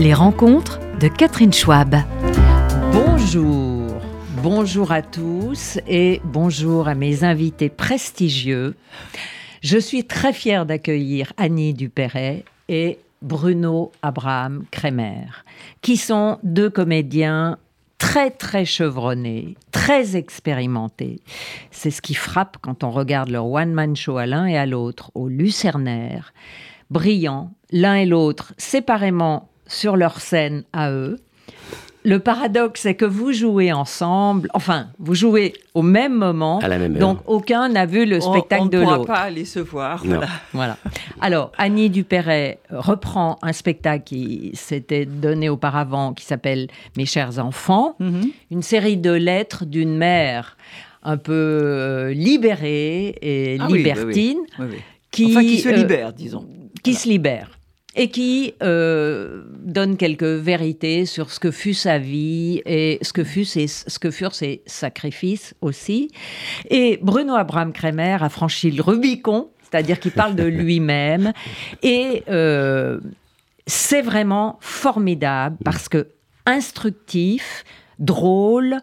Les rencontres de Catherine Schwab. Bonjour, bonjour à tous et bonjour à mes invités prestigieux. Je suis très fière d'accueillir Annie Dupéret et Bruno Abraham Kremer, qui sont deux comédiens très très chevronnés, très expérimentés. C'est ce qui frappe quand on regarde leur one-man show à l'un et à l'autre, au Lucernaire. Brillants, l'un et l'autre, séparément sur leur scène à eux. Le paradoxe, c'est que vous jouez ensemble, enfin, vous jouez au même moment, À la même heure. donc aucun n'a vu le On- spectacle on de ne pourra l'autre. pas aller se voir. Voilà. Voilà. Alors, Annie Dupéret reprend un spectacle qui s'était donné auparavant, qui s'appelle Mes chers enfants, Mhm. une série de lettres d'une mère un peu euh, libérée et Ah oui, oui, oui. libertine, Oui, oui. qui, enfin, qui se euh, libère, disons. qui se libère et qui euh, donne quelques vérités sur ce que fut sa vie et ce que, fut ses, ce que furent ses sacrifices aussi. Et Bruno Abraham Kremer a franchi le Rubicon, c'est-à-dire qu'il parle de lui-même. Et euh, c'est vraiment formidable parce que instructif, drôle,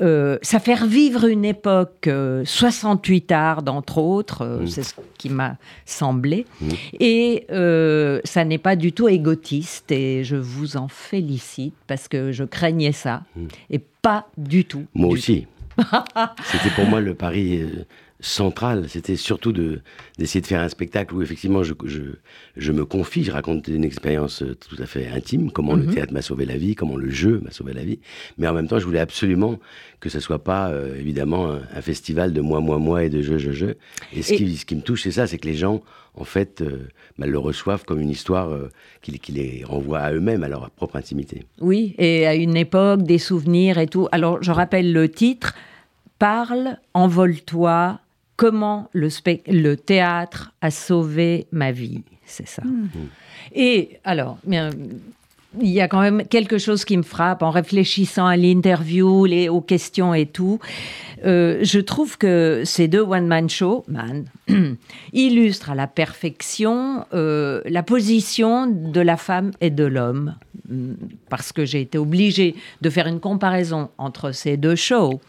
euh, ça fait revivre une époque, euh, 68 art d'entre autres, euh, c'est ce qui m'a semblé. Et euh, ça n'est pas du tout égotiste et je vous en félicite parce que je craignais ça et pas du tout. Moi du aussi. C'était pour moi le pari central. C'était surtout de d'essayer de faire un spectacle où effectivement je, je, je me confie, je raconte une expérience euh, tout à fait intime, comment le théâtre m'a sauvé la vie, comment le jeu m'a sauvé la vie. Mais en même temps, je voulais absolument que ce soit pas euh, évidemment un, un festival de moi, moi, moi et de je, je, je. Et ce, Et- Qui, ce qui me touche, c'est ça, c'est que les gens en fait euh, bah, le reçoivent comme une histoire euh, qui, qui les renvoie à eux-mêmes, à leur propre intimité. Oui, et à une époque, des souvenirs et tout. Alors, je rappelle le titre Parle, envole-toi, comment le, théâtre a sauvé ma vie. C'est ça. Et alors, bien, il y a quand même quelque chose qui me frappe en réfléchissant à l'interview, aux questions et tout. Euh, je trouve que ces deux one-man shows, man, illustrent à la perfection euh, la position de la femme et de l'homme. Mm, Parce que j'ai été obligée de faire une comparaison entre ces deux shows.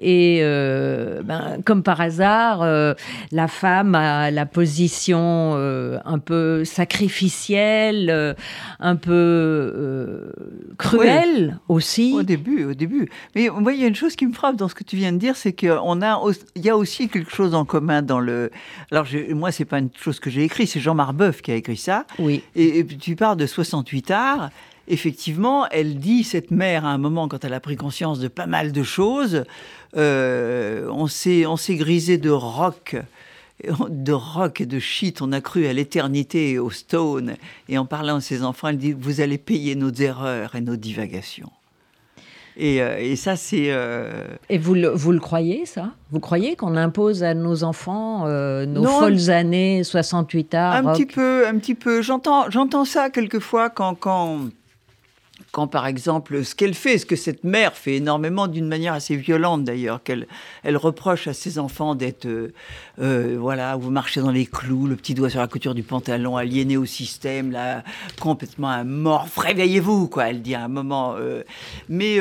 Et euh, ben, comme par hasard, euh, la femme a la position euh, un peu sacrificielle, un peu cruelle aussi. Au début, au début. Mais moi, il y a une chose qui me frappe dans ce que tu viens de dire, c'est qu'on a, il y a aussi quelque chose en commun dans le. Alors, je- moi, c'est pas une chose que j'ai écrite, c'est Jean Marbeuf qui a écrit ça. Oui. Et, et tu parles de 68 arts. Effectivement, elle dit, cette mère, à un moment, quand elle a pris conscience de pas mal de choses, euh, on s'est grisé de rock, de rock et de shit. On a cru à l'éternité et au stone. Et en parlant à ses enfants, elle dit, vous allez payer nos erreurs et nos divagations. Et, euh, et ça, c'est... euh, Et vous le, vous le croyez, ça? Vous croyez qu'on impose à nos enfants euh, nos Non. folles années 68 arts un rock petit peu, un petit peu. J'entends, j'entends ça quelquefois quand, quand, quand, par exemple, ce qu'elle fait, ce que cette mère fait énormément, d'une manière assez violente d'ailleurs, qu'elle, elle reproche à ses enfants d'être, euh, euh, voilà, vous marchez dans les clous, le petit doigt sur la couture du pantalon, aliéné au système, là, complètement amorphe. Réveillez-vous, quoi. Elle dit à un moment. euh, mais,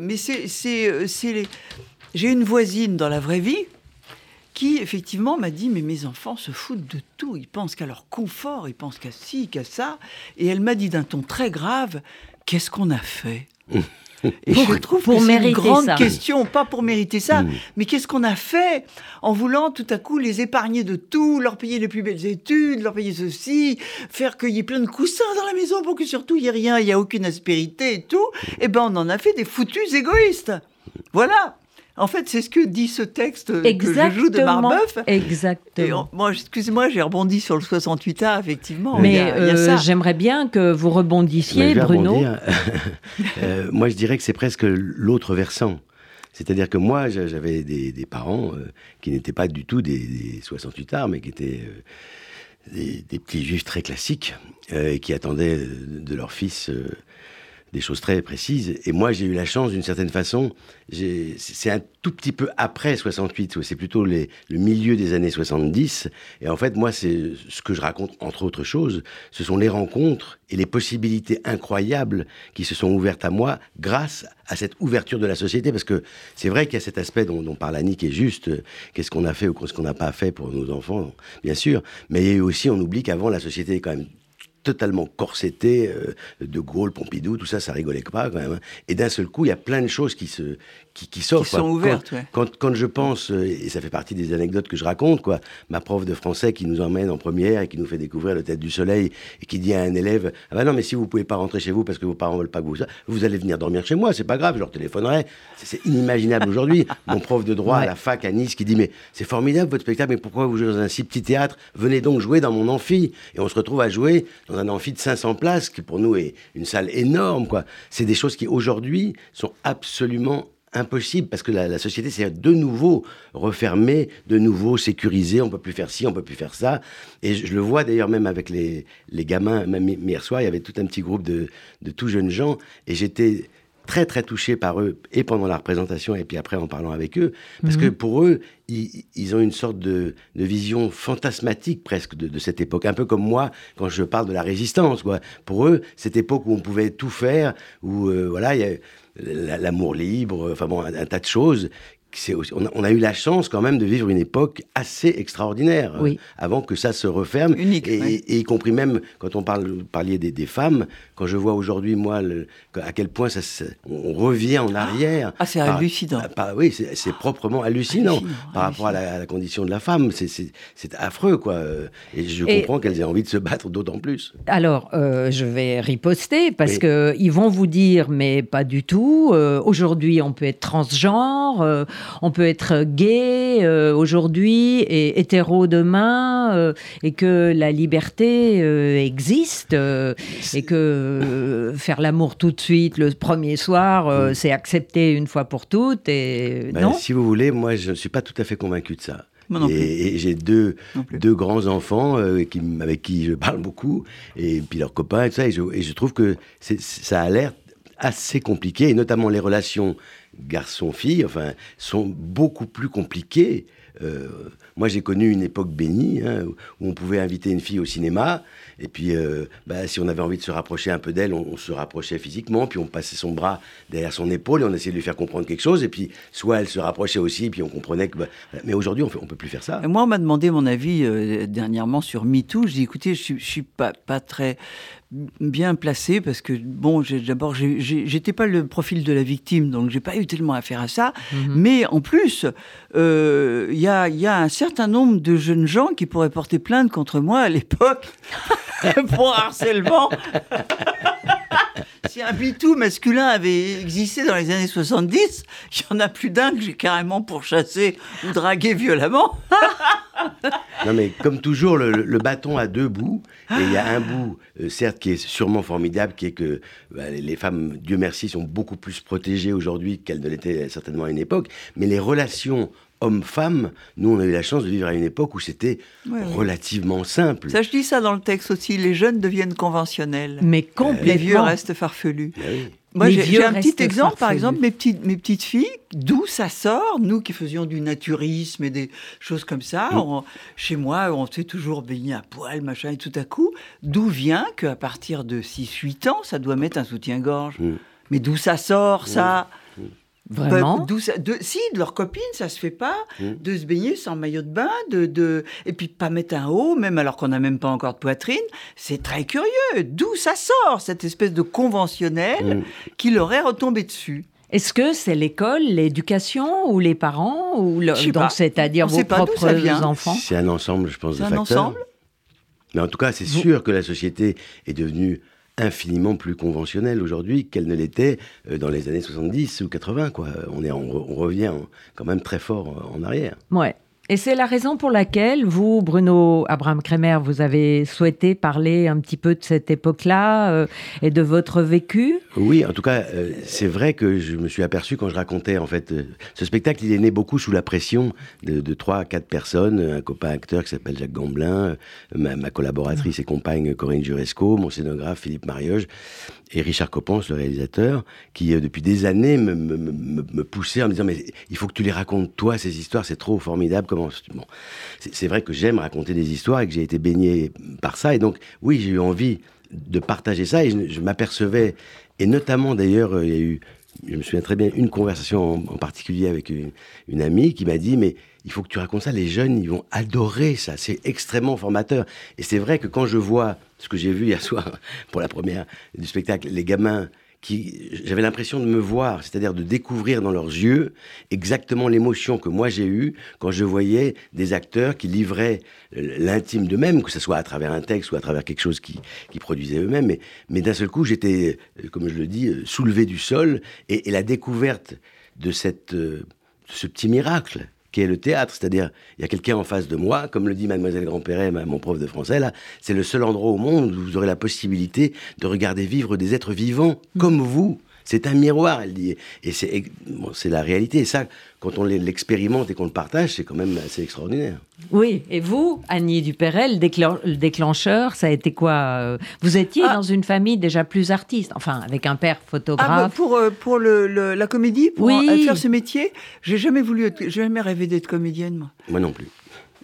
mais c'est, c'est, c'est les- j'ai une voisine dans la vraie vie qui effectivement m'a dit mais mes enfants se foutent de tout, ils pensent qu'à leur confort, ils pensent qu'à ci, qu'à ça, et elle m'a dit d'un ton très grave qu'est-ce qu'on a fait Et Pour- je trouve pour que c'est une grande ça. question, pas pour mériter ça, Mm. mais qu'est-ce qu'on a fait en voulant tout à coup les épargner de tout, leur payer les plus belles études, leur payer ceci, faire qu'il y ait plein de coussins dans la maison pour que surtout il n'y ait rien, il n'y a aucune aspérité et tout, et ben on en a fait des foutus égoïstes. Voilà. En fait, c'est ce que dit ce texte que je joue de Marbeuf. Exactement. on- moi, excusez-moi, j'ai rebondi sur le 68A, effectivement. Mais euh, ça. j'aimerais bien que vous rebondissiez, je vais Bruno. rebondir. Euh, moi, je dirais que c'est presque l'autre versant. C'est-à-dire que moi, j'a- j'avais des, des parents euh, qui n'étaient pas du tout des, des 68 arts, mais qui étaient euh, des, des petits juifs très classiques euh, et qui attendaient de leur fils euh, des choses très précises. Et moi, j'ai eu la chance, d'une certaine façon, c'est un tout petit peu après 68, c'est plutôt le milieu des années 70. Et en fait, moi, c'est ce que je raconte, entre autres choses, ce sont les rencontres et les possibilités incroyables qui se sont ouvertes à moi grâce à cette ouverture de la société. Parce que c'est vrai qu'il y a cet aspect dont, dont parle Annie qui est juste, qu'est-ce qu'on a fait ou qu'est-ce qu'on n'a pas fait pour nos enfants, bien sûr. Mais il y a eu aussi, on oublie qu'avant, la société est quand même totalement corseté, euh, De Gaulle, Pompidou, tout ça, ça rigolait pas quand même. Hein. Et d'un seul coup, il y a plein de choses qui se qui, qui s'offrent. Qui sont ouvertes, quand, quand, je pense, euh, et ça fait partie des anecdotes que je raconte, quoi, ma prof de français qui nous emmène en première et qui nous fait découvrir le Tête du Soleil et qui dit à un élève Ah ben non, mais si vous pouvez pas rentrer chez vous parce que vos parents veulent pas que vous. Vous allez venir dormir chez moi, c'est pas grave, je leur téléphonerai. C'est inimaginable aujourd'hui. Mon prof de droit à la fac à Nice qui dit Mais c'est formidable votre spectacle, mais pourquoi vous jouez dans un si petit théâtre? Venez donc jouer dans mon amphi. Et on se retrouve à jouer dans un amphi de 500 places, qui pour nous est une salle énorme, quoi. C'est des choses qui aujourd'hui sont absolument impossible parce que la, société s'est de nouveau refermée, de nouveau sécurisée. On peut plus faire ci, on peut plus faire ça. Et je, le vois d'ailleurs même avec les, les gamins. Même hier soir, il y avait tout un petit groupe de, de tout jeunes gens et j'étais très très touché par eux et pendant la représentation et puis après en parlant avec eux parce que mhm. pour eux ils, ils, ont une sorte de, de vision fantasmatique presque de, de, cette époque un peu comme moi quand je parle de la résistance quoi pour eux cette époque où on pouvait tout faire où euh, voilà il y a l'amour libre, enfin bon, un, tas de choses on, a, eu la chance quand même de vivre une époque assez extraordinaire euh, avant que ça se referme. Unique. Et, y compris même quand on parle, parliez des, femmes, quand je vois aujourd'hui, moi, à quel point ça, on revient en arrière. Ah, c'est hallucinant. oui, c'est proprement hallucinant, par rapport à la, condition de la femme. C'est affreux, quoi. Et je comprends qu'elles aient envie de se battre d'autant plus. Alors, euh, je vais riposter parce que ils vont vous dire, mais pas du tout. Euh, aujourd'hui, on peut être transgenre on peut être gay euh, aujourd'hui et hétéro demain, euh, et que la liberté euh, existe, et que faire l'amour tout de suite le premier soir, c'est accepté une fois pour toutes. Et ben, si vous voulez, moi, je ne suis pas tout à fait convaincu de ça. et, j'ai deux, deux grands enfants qui, avec qui je parle beaucoup, et puis leurs copains et tout ça, et je, trouve que ça a l'air assez compliqué, et notamment les relations garçons-filles, enfin, sont beaucoup plus compliquées. Euh, moi, j'ai connu une époque bénie hein, où on pouvait inviter une fille au cinéma, et puis, euh, bah, si on avait envie de se rapprocher un peu d'elle, on, se rapprochait physiquement, puis on passait son bras derrière son épaule et on essayait de lui faire comprendre quelque chose, et puis soit elle se rapprochait aussi, puis on comprenait que. Bah, mais aujourd'hui, on ne peut plus faire ça. moi, on m'a demandé mon avis euh, dernièrement sur MeToo. Je dis écoutez, je ne suis pas très bien placé parce que bon d'abord j'étais pas le profil de la victime donc j'ai pas eu tellement affaire à ça mhm. mais en plus euh, il y, a, y, a, un certain nombre de jeunes gens qui pourraient porter plainte contre moi à l'époque pour harcèlement si un bitou masculin avait existé dans les années 70, il y en a plus d'un que j'ai carrément pourchassé ou dragué violemment. non mais comme toujours, le, bâton a deux bouts. Et il y a un bout, euh, certes, qui est sûrement formidable, qui est que bah, les femmes, Dieu merci, sont beaucoup plus protégées aujourd'hui qu'elles ne l'étaient certainement à une époque. Mais les relations homme-femme, nous, on a eu la chance de vivre à une époque où c'était relativement simple. Ça, je dis ça dans le texte aussi. Les jeunes deviennent conventionnels. Mais complètement. Les vieux restent farfelus. Ben Moi, j'ai un petit exemple, par exemple, mes petites, mes petites filles, d'où ça sort, nous qui faisions du naturisme et des choses comme ça, mm. chez moi, on s'est toujours baigné à poil, machin, et tout à coup, d'où vient qu'à partir de 6-8 ans, ça doit mettre un soutien-gorge? Mm. Mais d'où ça sort, ça? Mm. Vraiment de, Si, de leurs copines, ça se fait pas, mmh. de se baigner sans maillot de bain, de, de, et puis de pas mettre un haut, même alors qu'on n'a même pas encore de poitrine. C'est très curieux. D'où ça sort, cette espèce de conventionnel mmh. qui leur est retombé dessus? Est-ce que c'est l'école, l'éducation ou les parents ou donc c'est-à-dire vos propres enfants? C'est un ensemble, je pense, de facteurs. Ensemble? Mais en tout cas, c'est sûr que la société est devenue infiniment plus conventionnelle aujourd'hui qu'elle ne l'était euh, dans les années 70 ou 80. Quoi. On, est, on, revient quand même très fort en arrière. Ouais. Et c'est la raison pour laquelle vous, Bruno Abraham Kremer, vous avez souhaité parler un petit peu de cette époque-là euh, et de votre vécu Oui, en tout cas, euh, c'est vrai que je me suis aperçu quand je racontais, en fait, euh, ce spectacle, il est né beaucoup sous la pression de, trois quatre personnes, un copain acteur qui s'appelle Jacques Gamblin, ma, collaboratrice et compagne Corinne Juresco, mon scénographe Philippe Marioge, et Richard Coppens, le réalisateur, qui depuis des années me, poussait en me disant mais il faut que tu les racontes toi ces histoires, c'est trop formidable. C'est vrai que j'aime raconter des histoires et que j'ai été baigné par ça et donc oui j'ai eu envie de partager ça et je, m'apercevais et notamment d'ailleurs euh, il y a eu je me souviens très bien une conversation en, en particulier avec une, une amie qui m'a dit mais il faut que tu racontes ça. Les jeunes, ils vont adorer ça. C'est extrêmement formateur. Et c'est vrai que quand je vois ce que j'ai vu hier soir pour la première du spectacle, les gamins j'avais l'impression de me voir, c'est-à-dire de découvrir dans leurs yeux exactement l'émotion que moi j'ai eue quand je voyais des acteurs qui livraient l'intime d'eux-mêmes, que ce soit à travers un texte ou à travers quelque chose qui, qui produisaient eux-mêmes. Mais, d'un seul coup, j'étais, comme je le dis, soulevé du sol et, la découverte de cette, de ce petit miracle qui est le théâtre. C'est-à-dire, il y a quelqu'un en face de moi, comme le dit Mademoiselle Grandperret, mon prof de français, là, c'est le seul endroit au monde où vous aurez la possibilité de regarder vivre des êtres vivants comme vous. C'est un miroir, elle dit. Et c'est bon, la réalité. Et ça, quand on l'expérimente et qu'on le partage, c'est quand même assez extraordinaire. Oui, et vous, Annie Dupérel, le déclencheur, ça a été quoi euh, Vous étiez ah. dans une famille déjà plus artiste, enfin, avec un père photographe. Ah, bah pour euh, pour le, le, la comédie, pour oui. faire ce métier, j'ai jamais voulu, j'ai jamais rêvé d'être comédienne, moi. Moi non plus.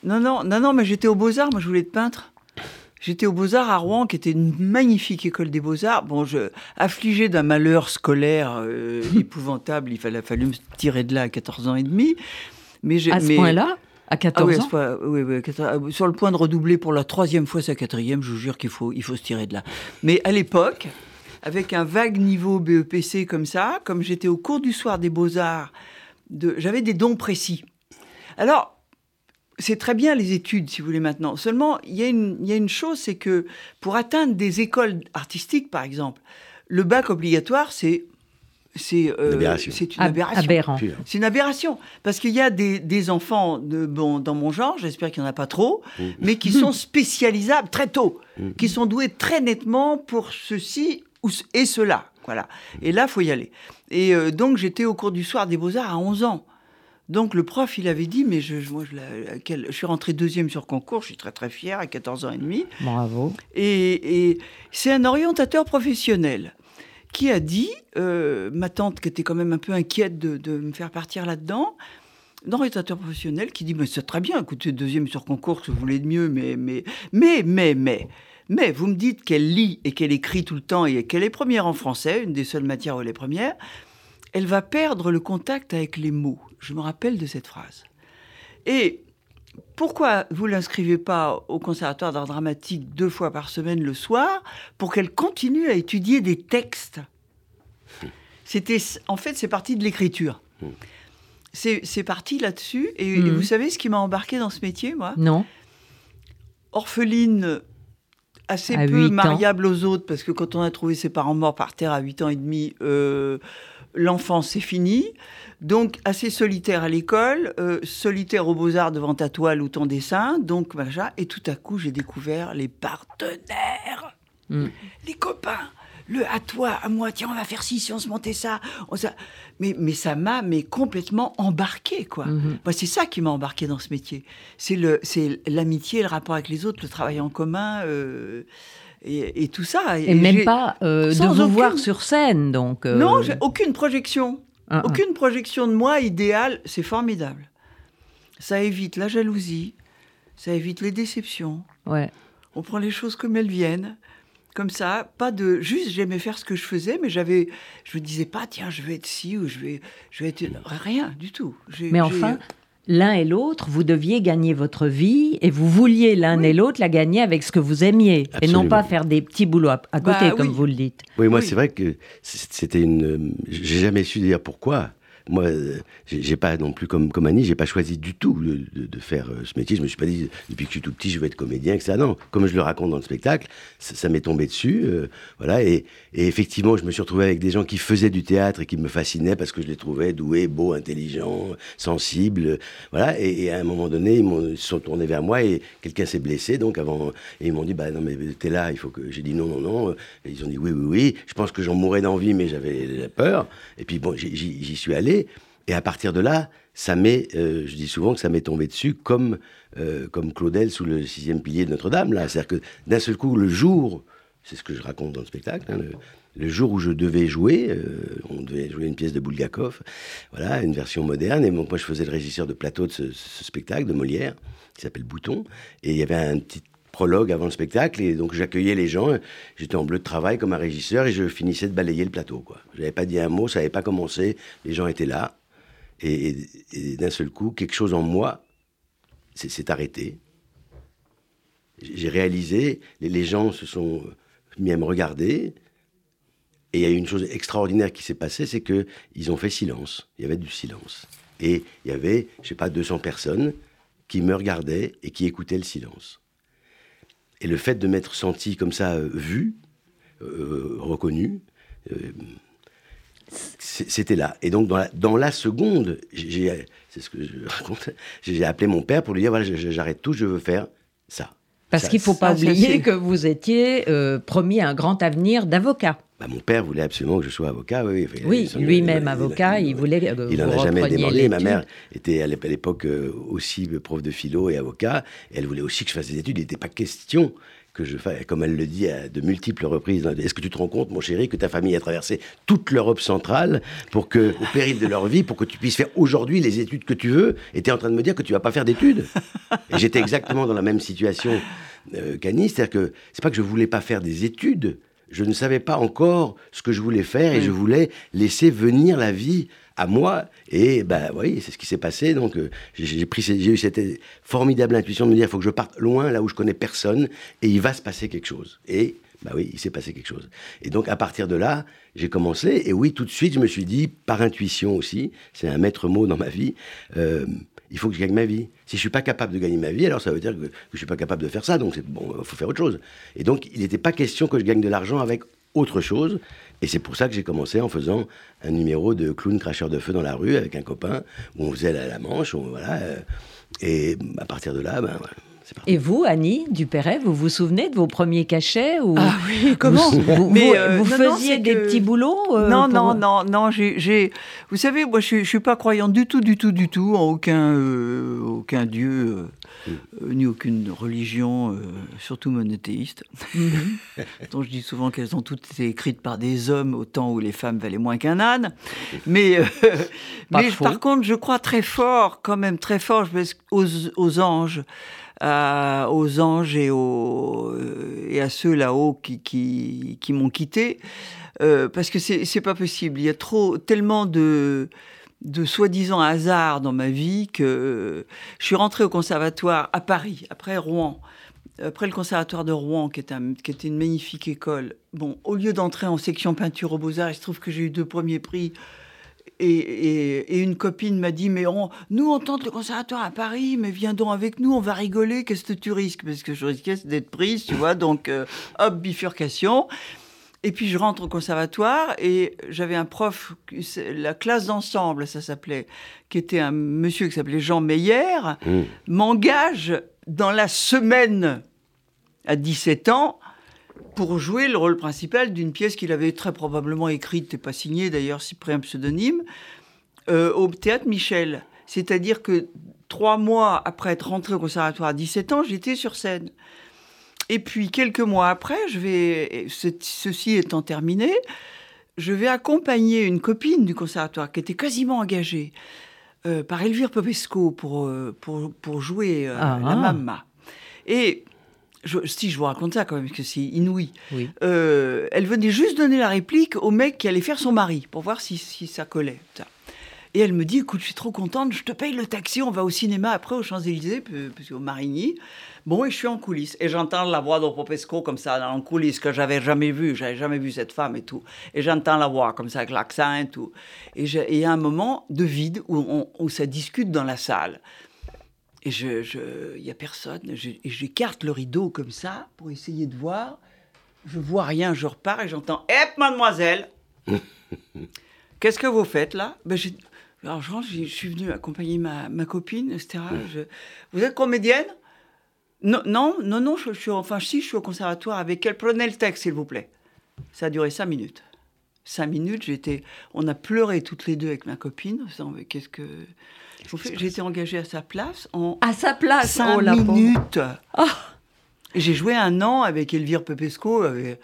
Non, non, non, non, mais j'étais au Beaux-Arts, moi je voulais être peintre. J'étais aux Beaux-Arts à Rouen, qui était une magnifique école des Beaux-Arts. Bon, je, affligé d'un malheur scolaire euh, épouvantable, il fallait, fallu me tirer de là à 14 ans et demi. Mais à ce mais... point-là? À 14 ah oui, ans? point, oui, oui, 14, sur le point de redoubler pour la troisième fois sa quatrième, je vous jure qu'il faut, il faut se tirer de là. Mais à l'époque, avec un vague niveau BEPC comme ça, comme j'étais au cours du soir des Beaux-Arts, de, j'avais des dons précis. Alors, c'est très bien les études, si vous voulez, maintenant. Seulement, il y, a une, il y a une chose, c'est que pour atteindre des écoles artistiques, par exemple, le bac obligatoire, c'est c'est euh, une aberration. C'est une aberration. Parce qu'il y a des, des enfants de, bon, dans mon genre, j'espère qu'il n'y en a pas trop, mmh. mais qui sont spécialisables très tôt, mmh. qui sont doués très nettement pour ceci et cela. Voilà. Et là, faut y aller. Et euh, donc, j'étais au cours du soir des Beaux-Arts à 11 ans. Donc le prof, il avait dit, mais je, moi, je, je, suis rentré deuxième sur concours, je suis très très fier à 14 ans et demi. Bravo. Et, et c'est un orientateur professionnel qui a dit, euh, ma tante qui était quand même un peu inquiète de, de me faire partir là-dedans, un orientateur professionnel qui dit, mais c'est très bien, écoutez, deuxième sur concours, que vous voulez de mieux, mais, mais, mais, mais, mais, mais, vous me dites qu'elle lit et qu'elle écrit tout le temps et qu'elle est première en français, une des seules matières où elle est première, elle va perdre le contact avec les mots. Je me rappelle de cette phrase. Et pourquoi vous l'inscrivez pas au conservatoire d'art dramatique deux fois par semaine le soir pour qu'elle continue à étudier des textes? C'était, en fait, c'est parti de l'écriture. C'est parti là-dessus. Et, mmh. et, vous savez ce qui m'a embarqué dans ce métier, moi? Non. Orpheline, assez à peu mariable aux autres, parce que quand on a trouvé ses parents morts par terre à 8 ans et demi, euh, l'enfance c'est fini. Donc assez solitaire à l'école, euh, solitaire aux beaux-arts devant ta toile ou ton dessin, donc voilà. Et tout à coup, j'ai découvert les partenaires, mm. les copains. Le à toi, à moi, tiens, on va faire ci, si on se montait ça. On, ça. Mais, mais ça m'a mais complètement embarqué, quoi. Moi, c'est ça qui m'a embarqué dans ce métier. C'est l'amitié, le rapport avec les autres, le travail en commun. Euh, et, et, tout ça. Et, et même pas euh, de vous aucune... voir sur scène, donc. Euh... Non, aucune projection. Ah, aucune ah. projection de moi idéale, c'est formidable. Ça évite la jalousie, ça évite les déceptions. Ouais. On prend les choses comme elles viennent. Comme ça, pas de juste j'aimais faire ce que je faisais, mais j'avais, je me disais pas tiens je vais être ci ou je vais, je vais être rien du tout. Mais enfin, l'un et l'autre, vous deviez gagner votre vie et vous vouliez l'un oui. et l'autre la gagner avec ce que vous aimiez Absolument. et non pas faire des petits boulots à, côté, bah, comme oui. vous le dites. Oui, moi, oui. c'est vrai que c'était une. J'ai jamais su dire pourquoi. Moi, euh, j'ai pas non plus comme, comme Annie, j'ai pas choisi du tout de, faire euh, ce métier. Je me suis pas dit, depuis que je suis tout petit, je vais être comédien, etc. Non, comme je le raconte dans le spectacle, ça, m'est tombé dessus. Euh, voilà, et, effectivement, je me suis retrouvé avec des gens qui faisaient du théâtre et qui me fascinaient parce que je les trouvais doués, beaux, intelligents, sensibles. Voilà, et, à un moment donné, ils, se sont tournés vers moi et quelqu'un s'est blessé. Donc, avant, et ils m'ont dit, bah non, mais t'es là, il faut que. J'ai dit non, non, non. Ils ont dit oui, oui, oui. Je pense que j'en mourrais d'envie, mais j'avais peur. Et puis, bon, j'y suis allé. Et à partir de là, ça m'est, euh, je dis souvent que ça m'est tombé dessus comme, euh, comme Claudel sous le sixième pilier de Notre-Dame. C'est-à-dire que d'un seul coup, le jour, c'est ce que je raconte dans le spectacle, hein, le, jour où je devais jouer, euh, on devait jouer une pièce de Bulgakov, voilà, une version moderne. Et moi, je faisais le régisseur de plateau de ce spectacle de Molière, qui s'appelle Bouton. Et il y avait un petit prologue avant le spectacle et donc j'accueillais les gens. J'étais en bleu de travail comme un régisseur et je finissais de balayer le plateau. Je n'avais pas dit un mot, ça n'avait pas commencé. Les gens étaient là et, d'un seul coup, quelque chose en moi s'est arrêté. J'ai réalisé, les, gens se sont mis à me regarder et il y a eu une chose extraordinaire qui s'est passée, c'est que ils ont fait silence. Il y avait du silence et il y avait, je sais pas, 200 personnes qui me regardaient et qui écoutaient le silence. Et le fait de m'être senti comme ça, euh, vu, euh, reconnu, euh, c'était là. Et donc, dans la, dans la seconde, c'est ce que je raconte, j'ai appelé mon père pour lui dire voilà, j'arrête tout, je veux faire ça. Parce qu'il ne faut pas oublier que vous étiez promis un grand avenir d'avocat. Bah, mon père voulait absolument que je sois avocat. Oui, oui lui-même avocat, il, voulait. il n'en a jamais demandé. Ma mère était à l'époque euh, aussi prof de philo et avocat. Et elle voulait aussi que je fasse des études. Il n'était pas question que je fasse, comme elle le dit à de multiples reprises. Est-ce que tu te rends compte, mon chéri, que ta famille a traversé toute l'Europe centrale pour que, au péril de leur vie, pour que tu puisses faire aujourd'hui les études que tu veux, et tu es en train de me dire que tu vas pas faire d'études? Et j'étais exactement dans la même situation euh, qu'Annie, c'est-à-dire que c'est pas que je voulais pas faire des études, je ne savais pas encore ce que je voulais faire et je voulais laisser venir la vie à moi. Et ben oui, c'est ce qui s'est passé. Donc euh, j'ai pris, j'ai eu cette formidable intuition de me dire, il faut que je parte loin, là où je connais personne, et il va se passer quelque chose. Et bah oui, il s'est passé quelque chose. Et donc à partir de là, j'ai commencé. Et oui, tout de suite, je me suis dit, par intuition aussi, c'est un maître mot dans ma vie. Euh, il faut que je gagne ma vie. Si je suis pas capable de gagner ma vie, alors ça veut dire que, je suis pas capable de faire ça. Donc bon, il faut faire autre chose. Et donc il n'était pas question que je gagne de l'argent avec autre chose. Et c'est pour ça que j'ai commencé en faisant un numéro de clown cracheur de feu dans la rue avec un copain où on faisait la, la manche. Euh, et à partir de là, ben voilà. Et vous, Annie Dupéret, vous vous souvenez de vos premiers cachets ou Ah oui, comment Vous, Mais, euh, vous faisiez des petits boulots euh, Non, non, non, non, j'ai, vous savez, moi je ne suis pas croyant du tout, du tout, du tout en aucun, euh, aucun dieu, ni aucune religion, surtout monothéiste, mhm. dont je dis souvent qu'elles ont toutes été écrites par des hommes au temps où les femmes valaient moins qu'un âne. Mais, mais par contre, je crois très fort, quand même très fort, aux, aux anges aux anges et, aux, et à ceux là-haut qui, m'ont quitté, euh, parce que c'est pas possible. Il y a trop, tellement de, soi-disant hasard dans ma vie que je suis rentrée au conservatoire à Paris, après Rouen. Après le conservatoire de Rouen, qui, un, qui était une magnifique école, bon, au lieu d'entrer en section peinture aux Beaux-Arts, il se trouve que j'ai eu deux premiers prix et, une copine m'a dit, mais on, nous, on tente le conservatoire à Paris, mais viens donc avec nous, on va rigoler, qu'est-ce que tu risques? Parce que je risquais d'être prise, tu vois, donc euh, hop, bifurcation. Et puis je rentre au conservatoire et j'avais un prof, la classe d'ensemble, ça s'appelait, qui était un monsieur qui s'appelait Jean Meyer, mmh. m'engage dans la semaine à 17 ans pour jouer le rôle principal d'une pièce qu'il avait très probablement écrite et pas signée d'ailleurs, si près un pseudonyme, euh, au théâtre Michel. C'est-à-dire que trois mois après être rentré au conservatoire à 17 ans, j'étais sur scène. Et puis quelques mois après, je vais, ceci étant terminé, je vais accompagner une copine du conservatoire qui était quasiment engagée euh, par Elvire Popesco pour, euh, pour, pour, jouer ah la mamma. Et si je vous raconte ça quand même, parce que c'est inouï. Euh, elle venait juste donner la réplique au mec qui allait faire son mari, pour voir si, ça collait. Et elle me dit, écoute, je suis trop contente, je te paye le taxi, on va au cinéma après aux Champs-Élysées, puis au Marigny. Bon, et je suis en coulisses. Et j'entends la voix de Popesco comme ça, en coulisses, que j'avais jamais vue. J'avais jamais vu cette femme et tout. Et j'entends la voix comme ça, avec l'accent et tout. Et il y a un moment de vide où, où ça discute dans la salle. Et il je, n'y a personne. j'écarte le rideau comme ça pour essayer de voir. Je vois rien, je repars et j'entends Hé, mademoiselle Qu'est-ce que vous faites là? Ben, Alors, je, suis venu accompagner ma, ma copine, etc. vous êtes comédienne? Non, non, non, non, je, suis, enfin, si, je suis au conservatoire avec elle. Prenez le texte, s'il vous plaît. Ça a duré cinq minutes. Cinq minutes, j'étais, on a pleuré toutes les deux avec ma copine. Qu'est-ce que j'ai été engagée à sa place en à sa place cinq oh, minutes. Oh. J'ai joué un an avec Elvire Pepesco, euh,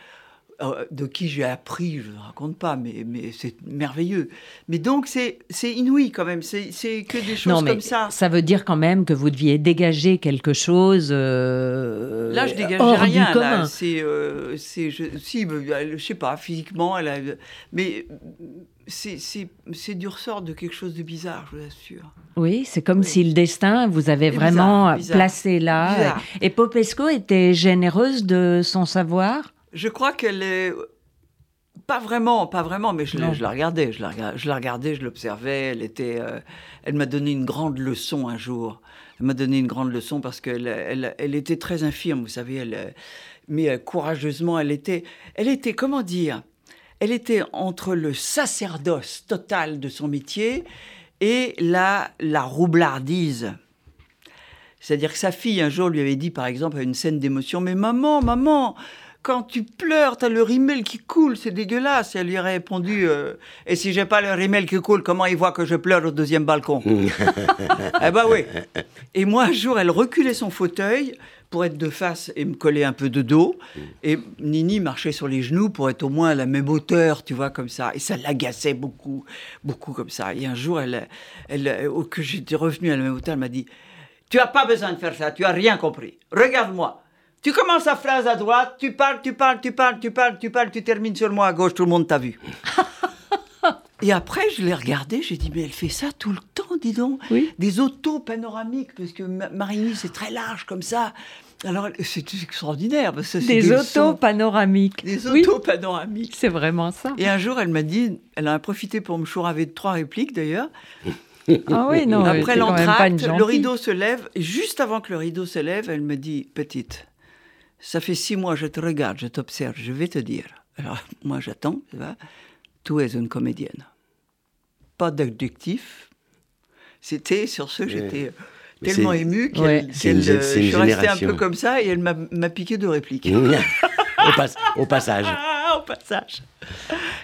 de qui j'ai appris, je ne raconte pas, mais, mais c'est merveilleux. Mais donc, c'est inouï quand même, c'est que des choses comme ça. Ça veut dire quand même que vous deviez dégager quelque chose. Euh, là, je dégageais rien. Là, c'est, euh, je, si, je sais pas, physiquement, elle a, mais c'est du ressort de quelque chose de bizarre, je vous assure. Oui, c'est comme si le destin vous avait vraiment placé là. Et Popesco était généreuse de son savoir? Je crois qu'elle est pas vraiment, pas vraiment, mais je, je la regardais, je la, je la regardais, je l'observais. Elle était, euh, elle m'a donné une grande leçon un jour. Elle m'a donné une grande leçon parce qu'elle, elle, elle, était très infirme, vous savez. Elle, mais euh, courageusement, elle était, elle était, comment dire, elle était entre le sacerdoce total de son métier et la, la roublardise. C'est-à-dire que sa fille un jour lui avait dit, par exemple, à une scène d'émotion, mais maman, maman quand tu pleures, t'as le rimel qui coule, c'est dégueulasse. Et elle lui a répondu, euh, et si j'ai pas le rimel qui coule, comment il voit que je pleure au deuxième balcon Eh ben oui. Et moi, un jour, elle reculait son fauteuil pour être de face et me coller un peu de dos. Et Nini marchait sur les genoux pour être au moins à la même hauteur, tu vois, comme ça. Et ça l'agaçait beaucoup, beaucoup comme ça. Et un jour, elle, elle, que j'étais revenu à la même hauteur, elle m'a dit, tu as pas besoin de faire ça, tu as rien compris. Regarde-moi. Tu commences la phrase à droite, tu parles, tu parles, tu parles, tu parles, tu parles, tu termines sur moi à gauche, tout le monde t'a vu. Et après, je l'ai regardé, j'ai dit, mais elle fait ça tout le temps, dis donc. Oui. Des autos panoramiques, parce que Marigny, c'est très large comme ça. Alors, c'est extraordinaire. Parce que des, des autos panoramiques. Des autos panoramiques. C'est vraiment ça. Et un jour, elle m'a dit, elle en a profité pour me chouraver de trois répliques d'ailleurs. ah oui, non. Après l'entracte, le rideau se lève, et juste avant que le rideau se lève, elle me dit, petite, ça fait six mois, je te regarde, je t'observe, je vais te dire. Alors, moi, j'attends, tu vois. Tu es une comédienne. Pas d'adjectif. C'était, sur ce, j'étais tellement ému qu'elle, je suis restée un peu comme ça et elle m'a piqué deux répliques. au, passage. au passage.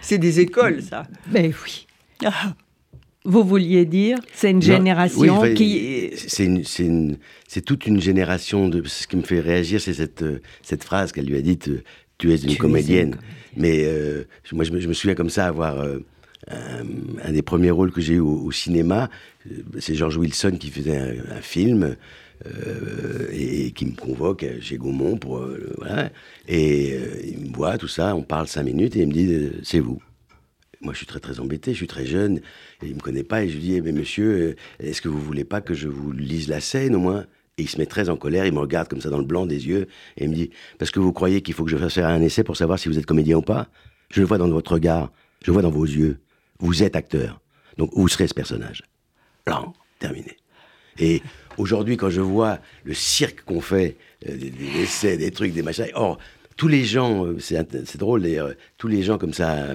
C'est des écoles, ça. Mais ben oui. Vous vouliez dire, c'est une génération qui... C'est toute une génération de... Ce qui me fait réagir, c'est cette, euh, cette phrase qu'elle lui a dite, euh, tu es une comédienne. Mais euh, moi, je me, souviens comme ça avoir... un, des premiers rôles que j'ai eu au, cinéma, c'est George Wilson qui faisait un, film et, qui me convoque chez Gaumont pour voilà, et il me voit tout ça, on parle cinq minutes et il me dit c'est vous. Moi, je suis très très embêté, je suis très jeune, et il me connaît pas, et je lui dis, eh, mais monsieur, euh, est-ce que vous voulez pas que je vous lise la scène au moins? Et il se met très en colère, il me regarde comme ça dans le blanc des yeux, et il me dit, parce que vous croyez qu'il faut que je fasse un essai pour savoir si vous êtes comédien ou pas? Je le vois dans votre regard, je le vois dans vos yeux. Vous êtes acteur, donc vous serez ce personnage? Là, terminé. Et aujourd'hui, quand je vois le cirque qu'on fait, euh, des, essais, des trucs, des machins, or, tous les gens, euh, c'est drôle d'ailleurs, tous les gens comme ça,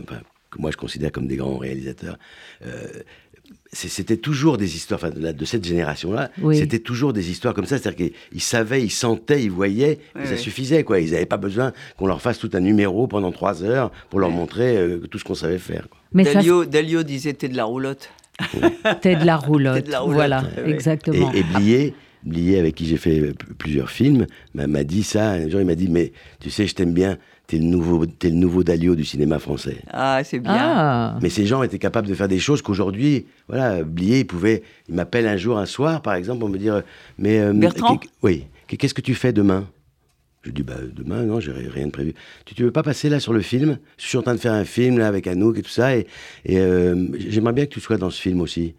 que moi je considère comme des grands réalisateurs, euh, c'était toujours des histoires, enfin, de, cette génération-là, c'était toujours des histoires comme ça, c'est-à-dire qu'ils savaient, ils sentaient, ils voyaient, et ça suffisait, quoi. Ils n'avaient pas besoin qu'on leur fasse tout un numéro pendant trois heures pour leur montrer euh, tout ce qu'on savait faire. Mais Dalio, disait t'es de la roulotte. t'es de la roulotte. Voilà, exactement. Et, et Blier, avec qui j'ai fait plusieurs films, m'a dit ça. Un jour, il m'a dit Mais tu sais, je t'aime bien t'es le nouveau, le nouveau Dalio du cinéma français. Ah, c'est bien. Ah. Mais ces gens étaient capables de faire des choses qu'aujourd'hui, voilà, Blier, il pouvait, il m'appelle un jour, un soir, par exemple, pour me dire, mais euh, Bertrand, oui, qu'est-ce que tu fais demain? Je dis, bah, demain, non, j'ai rien de prévu. Tu, tu veux pas passer là sur le film? Je suis en train de faire un film là avec Anouk et tout ça, et, et euh, j'aimerais bien que tu sois dans ce film aussi.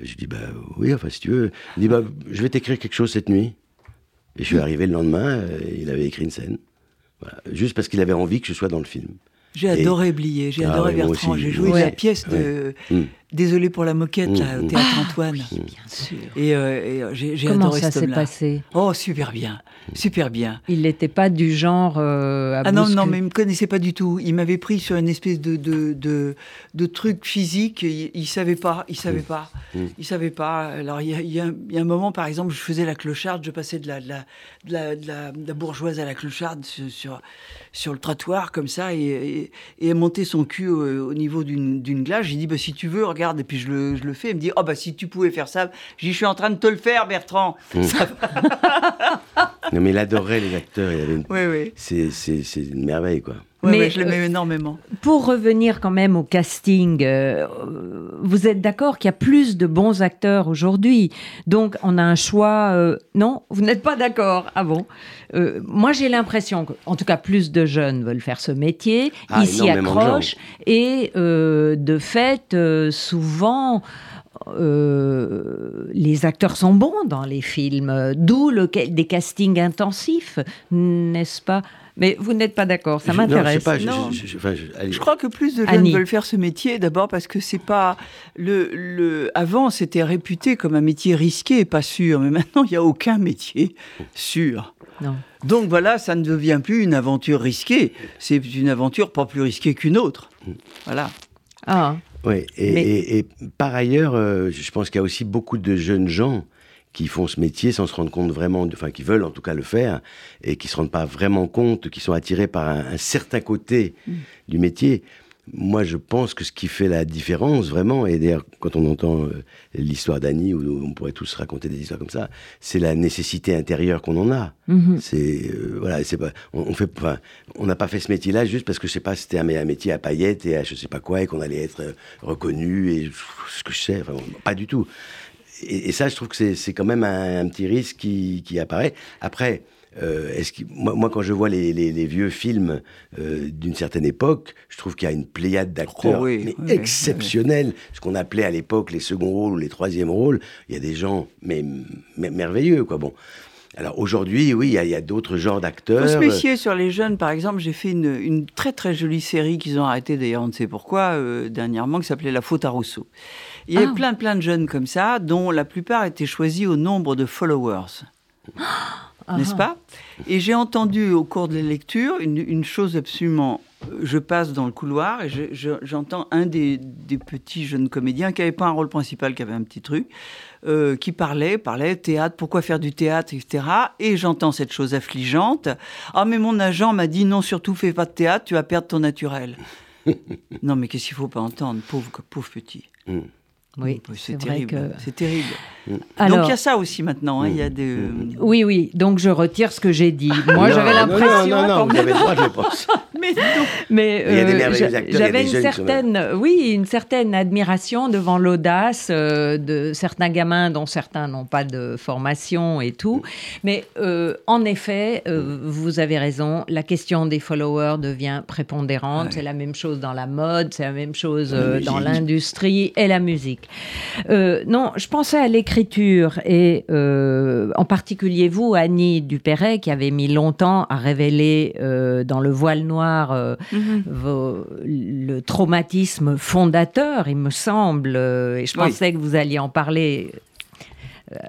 Je dis, bah oui, enfin, si tu veux. Il dit, bah, je vais t'écrire quelque chose cette nuit. Et je suis arrivé le lendemain, euh, il avait écrit une scène. Voilà. Juste parce qu'il avait envie que je sois dans le film. J'ai adoré Blier, j'ai Ah adoré ouais, Bertrand. J'ai joué Ouais. la pièce de Mm. Désolé pour la moquette, là, au Mm. théâtre Ah, Antoine. oui, bien sûr. Et, euh, et, euh, j'ai adoré ça s'est passé? Oh, super bien, super bien. Il n'était pas du genre euh, à Ah non, non, mais il me connaissait pas du tout. Il m'avait pris sur une espèce de, de, de, de truc physique. Il, il savait pas, il savait pas, Mm. il savait pas. Alors, il y, a, y un- il y a un moment, par exemple, je faisais la clocharde, je passais de la, de la, de la, de la- de la bourgeoise à la clocharde sur, sur, sur le trottoir, comme ça, et, et, montait son cul au, au niveau d'une d'une glace. J'ai dit, bah, si tu veux, regarde, et puis je le, je le fais. Elle me dit, oh, bah, si tu pouvais faire ça, je suis en train de te le faire, Bertrand. Ça va. Non, mais il adorait les acteurs. Il avait une- Oui, oui. C'est, c'est, c'est une merveille, quoi. Ouais, Mais, ouais, je l'aimais euh, énormément. Pour revenir quand même au casting, euh, vous êtes d'accord qu'il y a plus de bons acteurs aujourd'hui? Donc on a un choix. euh, non, vous n'êtes pas d'accord Ah bon Euh, Moi j'ai l'impression que, en tout cas, plus de jeunes veulent faire ce métier. Ah, Ils s'y accrochent. Et euh, de fait, euh, souvent. Euh, les acteurs sont bons dans les films, d'où le, des castings intensifs, n'est-ce pas? Mais vous n'êtes pas d'accord, ça m'intéresse. je- Non. je- je- enfin, je- allez. Je crois que plus de jeunes Annie. veulent faire ce métier, d'abord parce que c'est pas le, le avant c'était réputé comme un métier risqué et pas sûr, mais maintenant il n'y a aucun métier sûr. Non. Donc voilà, ça ne devient plus une aventure risquée, c'est une aventure pas plus risquée qu'une autre. Voilà. Ah. Ouais, et, Mais- et- et par ailleurs, euh, je pense qu'il y a aussi beaucoup de jeunes gens qui font ce métier sans se rendre compte vraiment, enfin qui veulent en tout cas le faire, et qui se rendent pas vraiment compte, qui sont attirés par un, un certain côté du métier. Moi, je pense que ce qui fait la différence vraiment, et d'ailleurs quand on entend euh, l'histoire d'Annie, où on pourrait tous raconter des histoires comme ça, c'est la nécessité intérieure qu'on en a. Mhm. C'est euh, voilà, c'est pas, on, on fait, enfin, on n'a pas fait ce métier-là juste parce que je sais pas, c'était un, un métier à paillettes et à je sais pas quoi et qu'on allait être euh, reconnu et ce que je sais, enfin, pas du tout. Et, et ça, je trouve que c'est, c'est quand même un, un petit risque qui, qui apparaît. Après. Euh, est-ce que, moi, moi, quand je vois les, les- les vieux films euh, d'une certaine époque, je trouve qu'il y a une pléiade d'acteurs Oh oui, mais oui, oui, exceptionnels. Ce qu'on appelait à l'époque les seconds rôles ou les troisièmes rôles. Il y a des gens mais, mais merveilleux, quoi. Bon. Alors aujourd'hui, oui, il y a, il y a d'autres genres d'acteurs. Faut se méfier sur les jeunes, par exemple, j'ai fait une, une très très jolie série qu'ils ont arrêtée d'ailleurs, on ne sait pourquoi, euh, dernièrement, qui s'appelait La faute à Rousseau. Il y avait Ah. plein plein de jeunes comme ça, dont la plupart étaient choisis au nombre de followers. N'est-ce pas? Et j'ai entendu au cours de la lecture une, une chose absolument. Je passe dans le couloir et je- je- j'entends un des, des petits jeunes comédiens qui n'avait pas un rôle principal, qui avait un petit truc, euh, qui parlait, parlait théâtre, pourquoi faire du théâtre, etc. Et j'entends cette chose affligeante. Ah, mais mon agent m'a dit non, surtout fais pas de théâtre, tu vas perdre ton naturel. non, mais qu'est-ce qu'il faut pas entendre, pauvre, pauvre petit. Mm. Oui, c'est terrible. que. C'est terrible. Alors, Donc il y a ça aussi maintenant. hein, y a des. oui, oui. Donc je retire ce que j'ai dit. Moi, j'avais l'impression. Non, non, non, vous avez le droit, je pense. Mais. Mais Il y a des euh, j'avais une certaine, oui, une certaine admiration devant l'audace euh, de certains gamins dont certains n'ont pas de formation et tout. Mais euh, en effet, euh, vous avez raison. La question des followers devient prépondérante. Ouais. C'est la même chose dans la mode, c'est la même chose euh, dans l'industrie et la musique. Euh, non, je pensais à l'écriture et euh, en particulier vous, Annie Dupéret, qui avez mis longtemps à révéler euh, dans le voile noir euh, Mhm. vos- le traumatisme fondateur, il me semble, euh, et je Oui. pensais que vous alliez en parler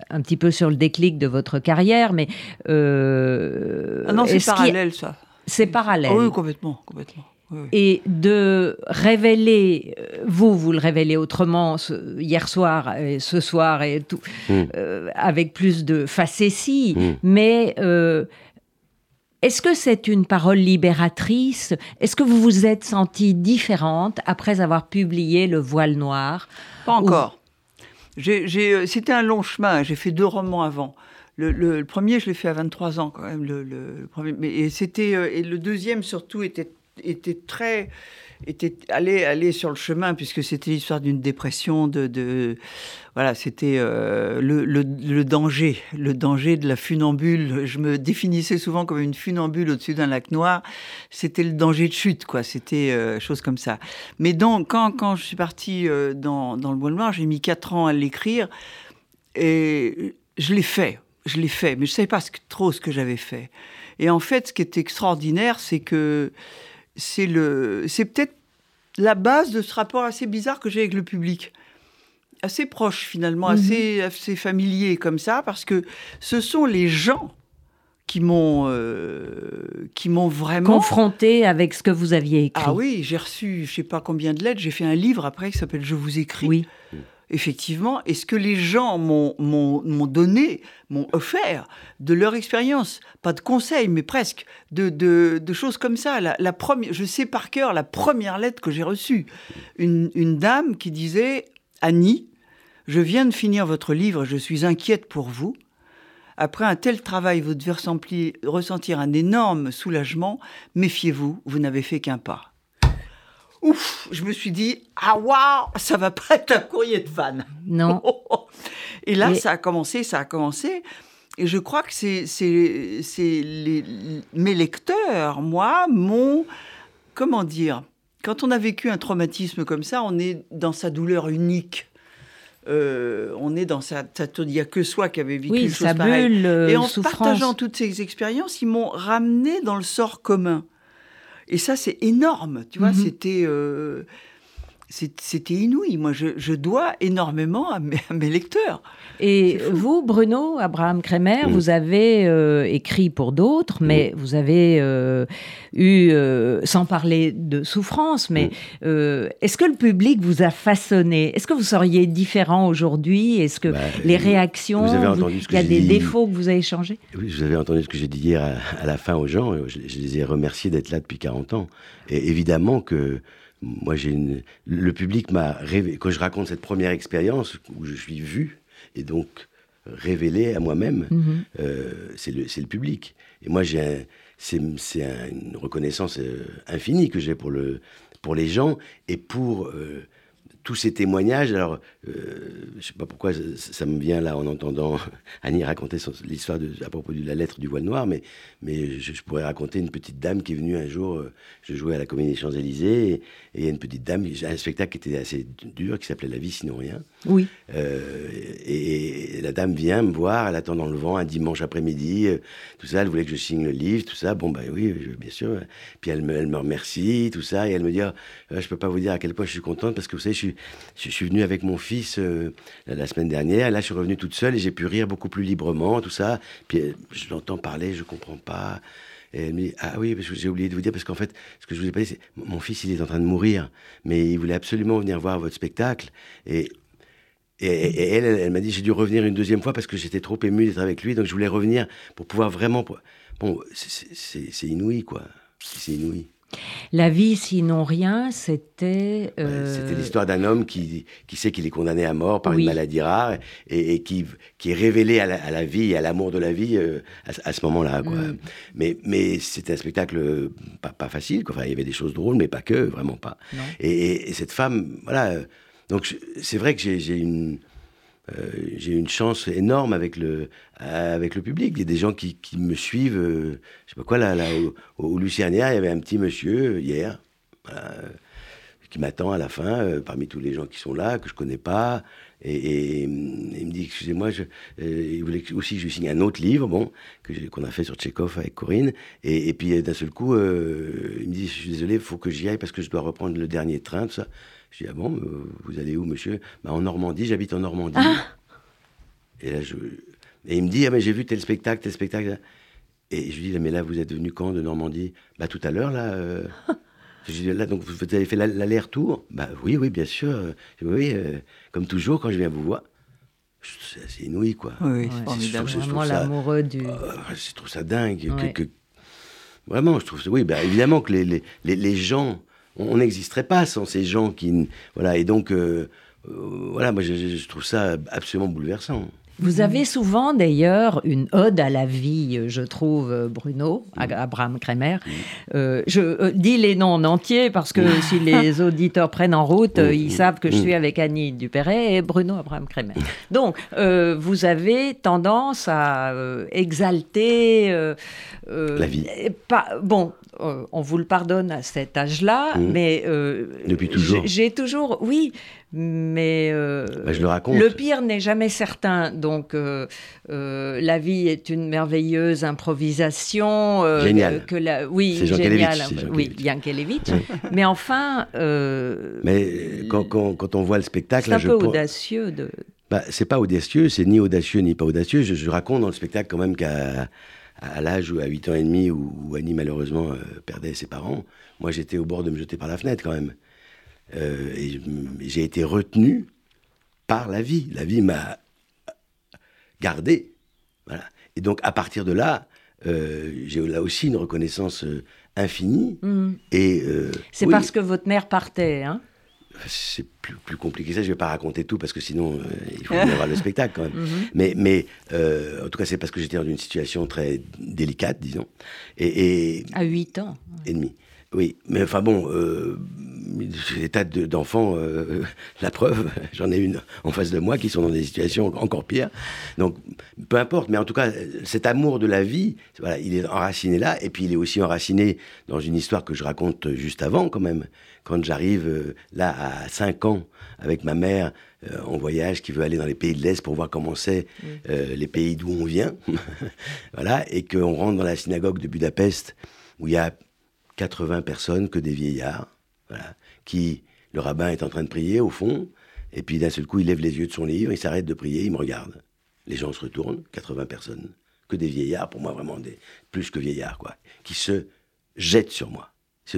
un petit peu sur le déclic de votre carrière, mais euh, Ah non, c'est parallèle ça. C'est parallèle. Ah oui, complètement, complètement. Oui, oui. Et de révéler, euh, vous, vous le révélez autrement ce- hier soir, et ce soir, et tout, Mm. euh, avec plus de facétie, Mm. mais euh, est-ce que c'est une parole libératrice? Est-ce que vous vous êtes sentie différente après avoir publié Le Voile Noir? Pas encore. Euh, C'était un long chemin. J'ai fait deux romans avant. Le, le- le premier, je l'ai fait à 23 ans quand même. Le, le- le premier, mais et c'était et le deuxième surtout était était très était allé, sur le chemin, puisque c'était l'histoire d'une dépression, de, voilà, c'était euh, le, le, danger, le danger de la funambule. Je me définissais souvent comme une funambule au-dessus d'un lac noir. C'était le danger de chute, quoi. C'était euh, chose comme ça. Mais donc, quand, quand je suis partie euh, dans, dans, le Bois Noir, j'ai mis quatre ans à l'écrire et je l'ai fait. Je l'ai fait, mais je ne savais pas trop ce que j'avais fait. Et en fait, ce qui est extraordinaire, c'est que c'est le, c'est peut-être la base de ce rapport assez bizarre que j'ai avec le public. Assez proche finalement, mhm. assez, assez familier comme ça, parce que ce sont les gens qui m'ont euh, qui m'ont vraiment confronté avec ce que vous aviez écrit. Ah oui, j'ai reçu je sais pas combien de lettres, j'ai fait un livre après qui s'appelle Je vous écris. Oui effectivement, et ce que les gens m'ont donné, m'ont offert de leur expérience, pas de conseils, mais presque, de, choses comme ça. La, première, je sais par cœur la première lettre que j'ai reçue. Une, dame qui disait Annie, je viens de finir votre livre, je suis inquiète pour vous. Après un tel travail, vous devez ressentir un énorme soulagement. Méfiez-vous, vous n'avez fait qu'un pas ouf, je me suis dit, ah waouh, ça va pas être un courrier de fan. Non. Et là, ça a commencé, ça a commencé. Et je crois que c'est, c'est, c'est mes lecteurs, moi, mon, comment dire, quand on a vécu un traumatisme comme ça, on est dans sa douleur unique. Euh, on est dans sa, il n'y a que soi qui avait vécu une chose sa Bulle, Et en souffrance. partageant toutes ces expériences, ils m'ont ramené dans le sort commun. Et ça, c'est énorme, tu vois, mhm. c'était... Euh, c'était inouï. Moi, je, dois énormément à mes, lecteurs. Et vous, Bruno, Abraham Kremer, vous avez euh, écrit pour d'autres, mais vous avez euh, eu, euh, sans parler de souffrance, mais est-ce que le public vous a façonné? Est-ce que vous seriez différent aujourd'hui? Est-ce que bah, les réactions, il y a des défauts que vous avez changés? Oui, vous avez entendu ce que j'ai dit hier à, la fin aux gens. Je, je les ai remerciés d'être là depuis 40 ans. Et évidemment que moi, j'ai une... le public m'a révélé, quand je raconte cette première expérience où je suis vu et donc révélé à moi-même, mhm. euh, c'est le, le, public. Et moi, j'ai c'est une reconnaissance euh, infinie que j'ai pour, le, pour les gens et pour euh, tous ces témoignages, alors, euh, je ne sais pas pourquoi ça, me vient là en entendant Annie raconter l'histoire à propos de la lettre du voile noir, mais, mais je, pourrais raconter une petite dame qui est venue un jour, euh, je jouais à la Comédie des Champs-Élysées, et il y a une petite dame, un spectacle qui était assez dur, qui s'appelait La vie sinon rien. Oui. Euh, et, la dame vient me voir, elle attend dans le vent un dimanche après-midi, tout ça, elle voulait que je signe le livre, tout ça, bon, ben oui, bien sûr. Puis elle me, remercie, tout ça, et elle me dit, oh, je peux pas vous dire à quel point je suis contente, parce que vous savez, je suis je venu avec mon fils euh, la semaine dernière. Là, je suis revenu toute seule et j'ai pu rire beaucoup plus librement, tout ça. Puis euh, je l'entends parler, je comprends pas. Et elle me dit, ah oui, j'ai oublié de vous dire, parce qu'en fait, ce que je vous ai pas dit, c'est, mon fils, il est en train de mourir, mais il voulait absolument venir voir votre spectacle. Et, et, elle, elle, m'a dit, j'ai dû revenir une deuxième fois parce que j'étais trop ému d'être avec lui, donc je voulais revenir pour pouvoir vraiment... Bon, c'est inouï, quoi. C'est inouï. La vie, sinon rien, c'était. Euh, c'était l'histoire d'un homme qui, qui sait qu'il est condamné à mort par une maladie rare et, qui, qui est révélé à la, vie et à l'amour de la vie euh, à, ce moment-là. Mm. Mais, mais c'était un spectacle euh, pas, pas facile. Quoi. Enfin, il y avait des choses drôles, mais pas que, vraiment pas. Et, et, cette femme, voilà. Donc c'est vrai que j'ai une euh, une chance énorme avec le, public. Il y a des gens qui, me suivent. Euh, je sais pas quoi, là, au, au il y avait un petit monsieur euh, hier qui m'attend à la fin, parmi tous les gens qui sont là, que je connais pas. Et, il me dit, excusez-moi, il voulait aussi que je signe un autre livre, bon, qu'on a fait sur Tchekhov avec Corinne. Et, puis d'un seul coup, il me dit, je suis désolé, il faut que j'y aille parce que je dois reprendre le dernier train, tout ça. Je dis, ah bon, euh, vous allez où, monsieur? Bah, En Normandie, j'habite en Normandie. Ah. Et là, je... Et il me dit, ah, mais j'ai vu tel spectacle, tel spectacle. Et je lui dis, mais là, vous êtes venu quand de Normandie? Bah, tout à l'heure, là. Euh... je dis, là, donc vous avez fait l'aller-retour? Bah, oui, oui, bien sûr. Oui, euh, comme toujours, quand je viens vous voir. C'est inouï, quoi. Oui, c'est vraiment l'amoureux du. Oh, je trouve ça dingue. Que, Vraiment, je trouve ça. Oui, bah, évidemment que les, les, les, les gens on n'existerait pas sans ces gens qui. Voilà, et donc, euh, euh, voilà, moi je, trouve ça absolument bouleversant. Vous avez souvent d'ailleurs une ode à la vie, je trouve, Bruno, Abraham Kremer. je dis les noms en entier parce que si les auditeurs prennent en route, ils savent que je suis avec Annie Dupéret et Bruno Abraham Kremer. Donc, vous avez tendance à exalter la vie. Pas, bon, on vous le pardonne à cet âge-là, mais depuis toujours. J'ai toujours, oui, mais bah, je le raconte. Le pire n'est jamais certain. Donc, la vie est une merveilleuse improvisation. génial. Que la, oui, génial. Oui, Yankelevitch. mais enfin. mais quand, quand, quand, on voit le spectacle, c'est un peu audacieux de. Bah, c'est pas audacieux, c'est ni audacieux ni pas audacieux. Je, je raconte dans le spectacle quand même qu'à à l'âge où, à 8 ans et demi, où, Annie malheureusement perdait ses parents, moi j'étais au bord de me jeter par la fenêtre quand même. Euh, et j'ai été retenu par la vie. La vie m'a gardé. Voilà. Et donc, à partir de là, euh, j'ai là aussi une reconnaissance euh, infinie. Mm. Et c'est parce que votre mère partait, hein c'est plus, plus, compliqué que ça. Je ne vais pas raconter tout parce que sinon, il faut bien voir le spectacle quand même. Mm-hmm. Mais, mais en tout cas, c'est parce que j'étais dans une situation très délicate, disons. Et, et à 8 ans. Et demi. Oui, mais enfin bon, euh, j'ai des tas d'enfants, euh, la preuve, j'en ai une en face de moi qui sont dans des situations encore pires. Donc, peu importe, mais en tout cas, cet amour de la vie, voilà, il est enraciné là, et puis il est aussi enraciné dans une histoire que je raconte juste avant, quand même. Quand j'arrive euh, là à 5 ans avec ma mère euh, en voyage, qui veut aller dans les pays de l'Est pour voir comment c'est euh, les pays d'où on vient, voilà, et qu'on rentre dans la synagogue de Budapest où il y a 80 personnes que des vieillards, qui, le rabbin est en train de prier au fond, et puis d'un seul coup, il lève les yeux de son livre, il s'arrête de prier, il me regarde. Les gens se retournent, 80 personnes, que des vieillards, pour moi vraiment plus que vieillards, quoi, qui se jettent sur moi, se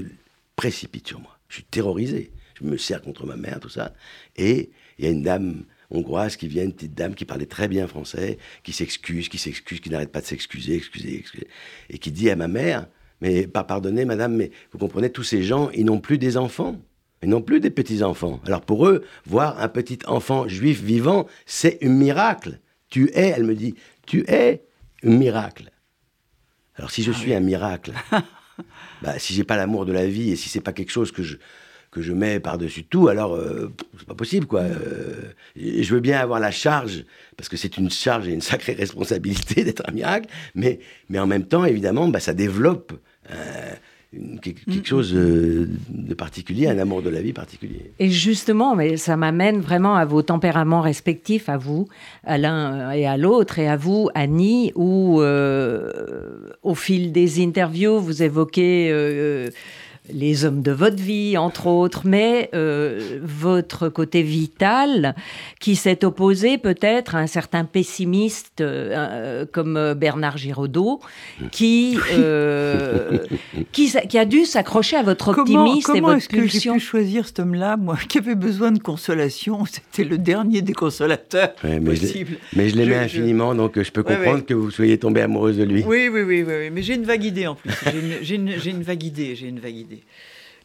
précipitent sur moi. Je suis terrorisé, je me serre contre ma mère, tout ça, et il y a une dame hongroise qui vient, une petite dame qui parlait très bien français, qui s'excuse, qui s'excuse, qui n'arrête pas de s'excuser, excuser, excuser, et qui dit à ma mère, mais pas pardonner, madame, mais vous comprenez, tous ces gens, ils n'ont plus des enfants. Ils n'ont plus des petits-enfants. Alors pour eux, voir un petit enfant juif vivant, c'est un miracle. Tu es, elle me dit, tu es un miracle. Alors si je suis un miracle, bah, si j'ai pas l'amour de la vie et si c'est pas quelque chose que je, que je mets par-dessus tout, alors euh, c'est pas possible, quoi. Euh, je veux bien avoir la charge, parce que c'est une charge et une sacrée responsabilité d'être un miracle, mais, mais en même temps, évidemment, bah, ça développe euh, quelque chose euh, de particulier, un amour de la vie particulier. Et justement, mais ça m'amène vraiment à vos tempéraments respectifs, à vous, à l'un et à l'autre, et à vous, Annie, où euh, au fil des interviews, vous évoquez les hommes de votre vie, entre autres, mais euh, votre côté vital qui s'est opposé peut-être à un certain pessimiste euh, euh, comme Bernard Giraudot, qui, qui, qui, a dû s'accrocher à votre optimisme et votre est-ce que j'ai pu choisir cet homme-là, moi, qui avait besoin de consolation? C'était le dernier des consolateurs mais possible. Je mais je l'aimais infiniment, donc je peux comprendre que vous soyez tombée amoureuse de lui. Oui, oui, oui, oui, mais j'ai une vague idée en plus. J'ai une, une, une vague idée, j'ai une vague idée.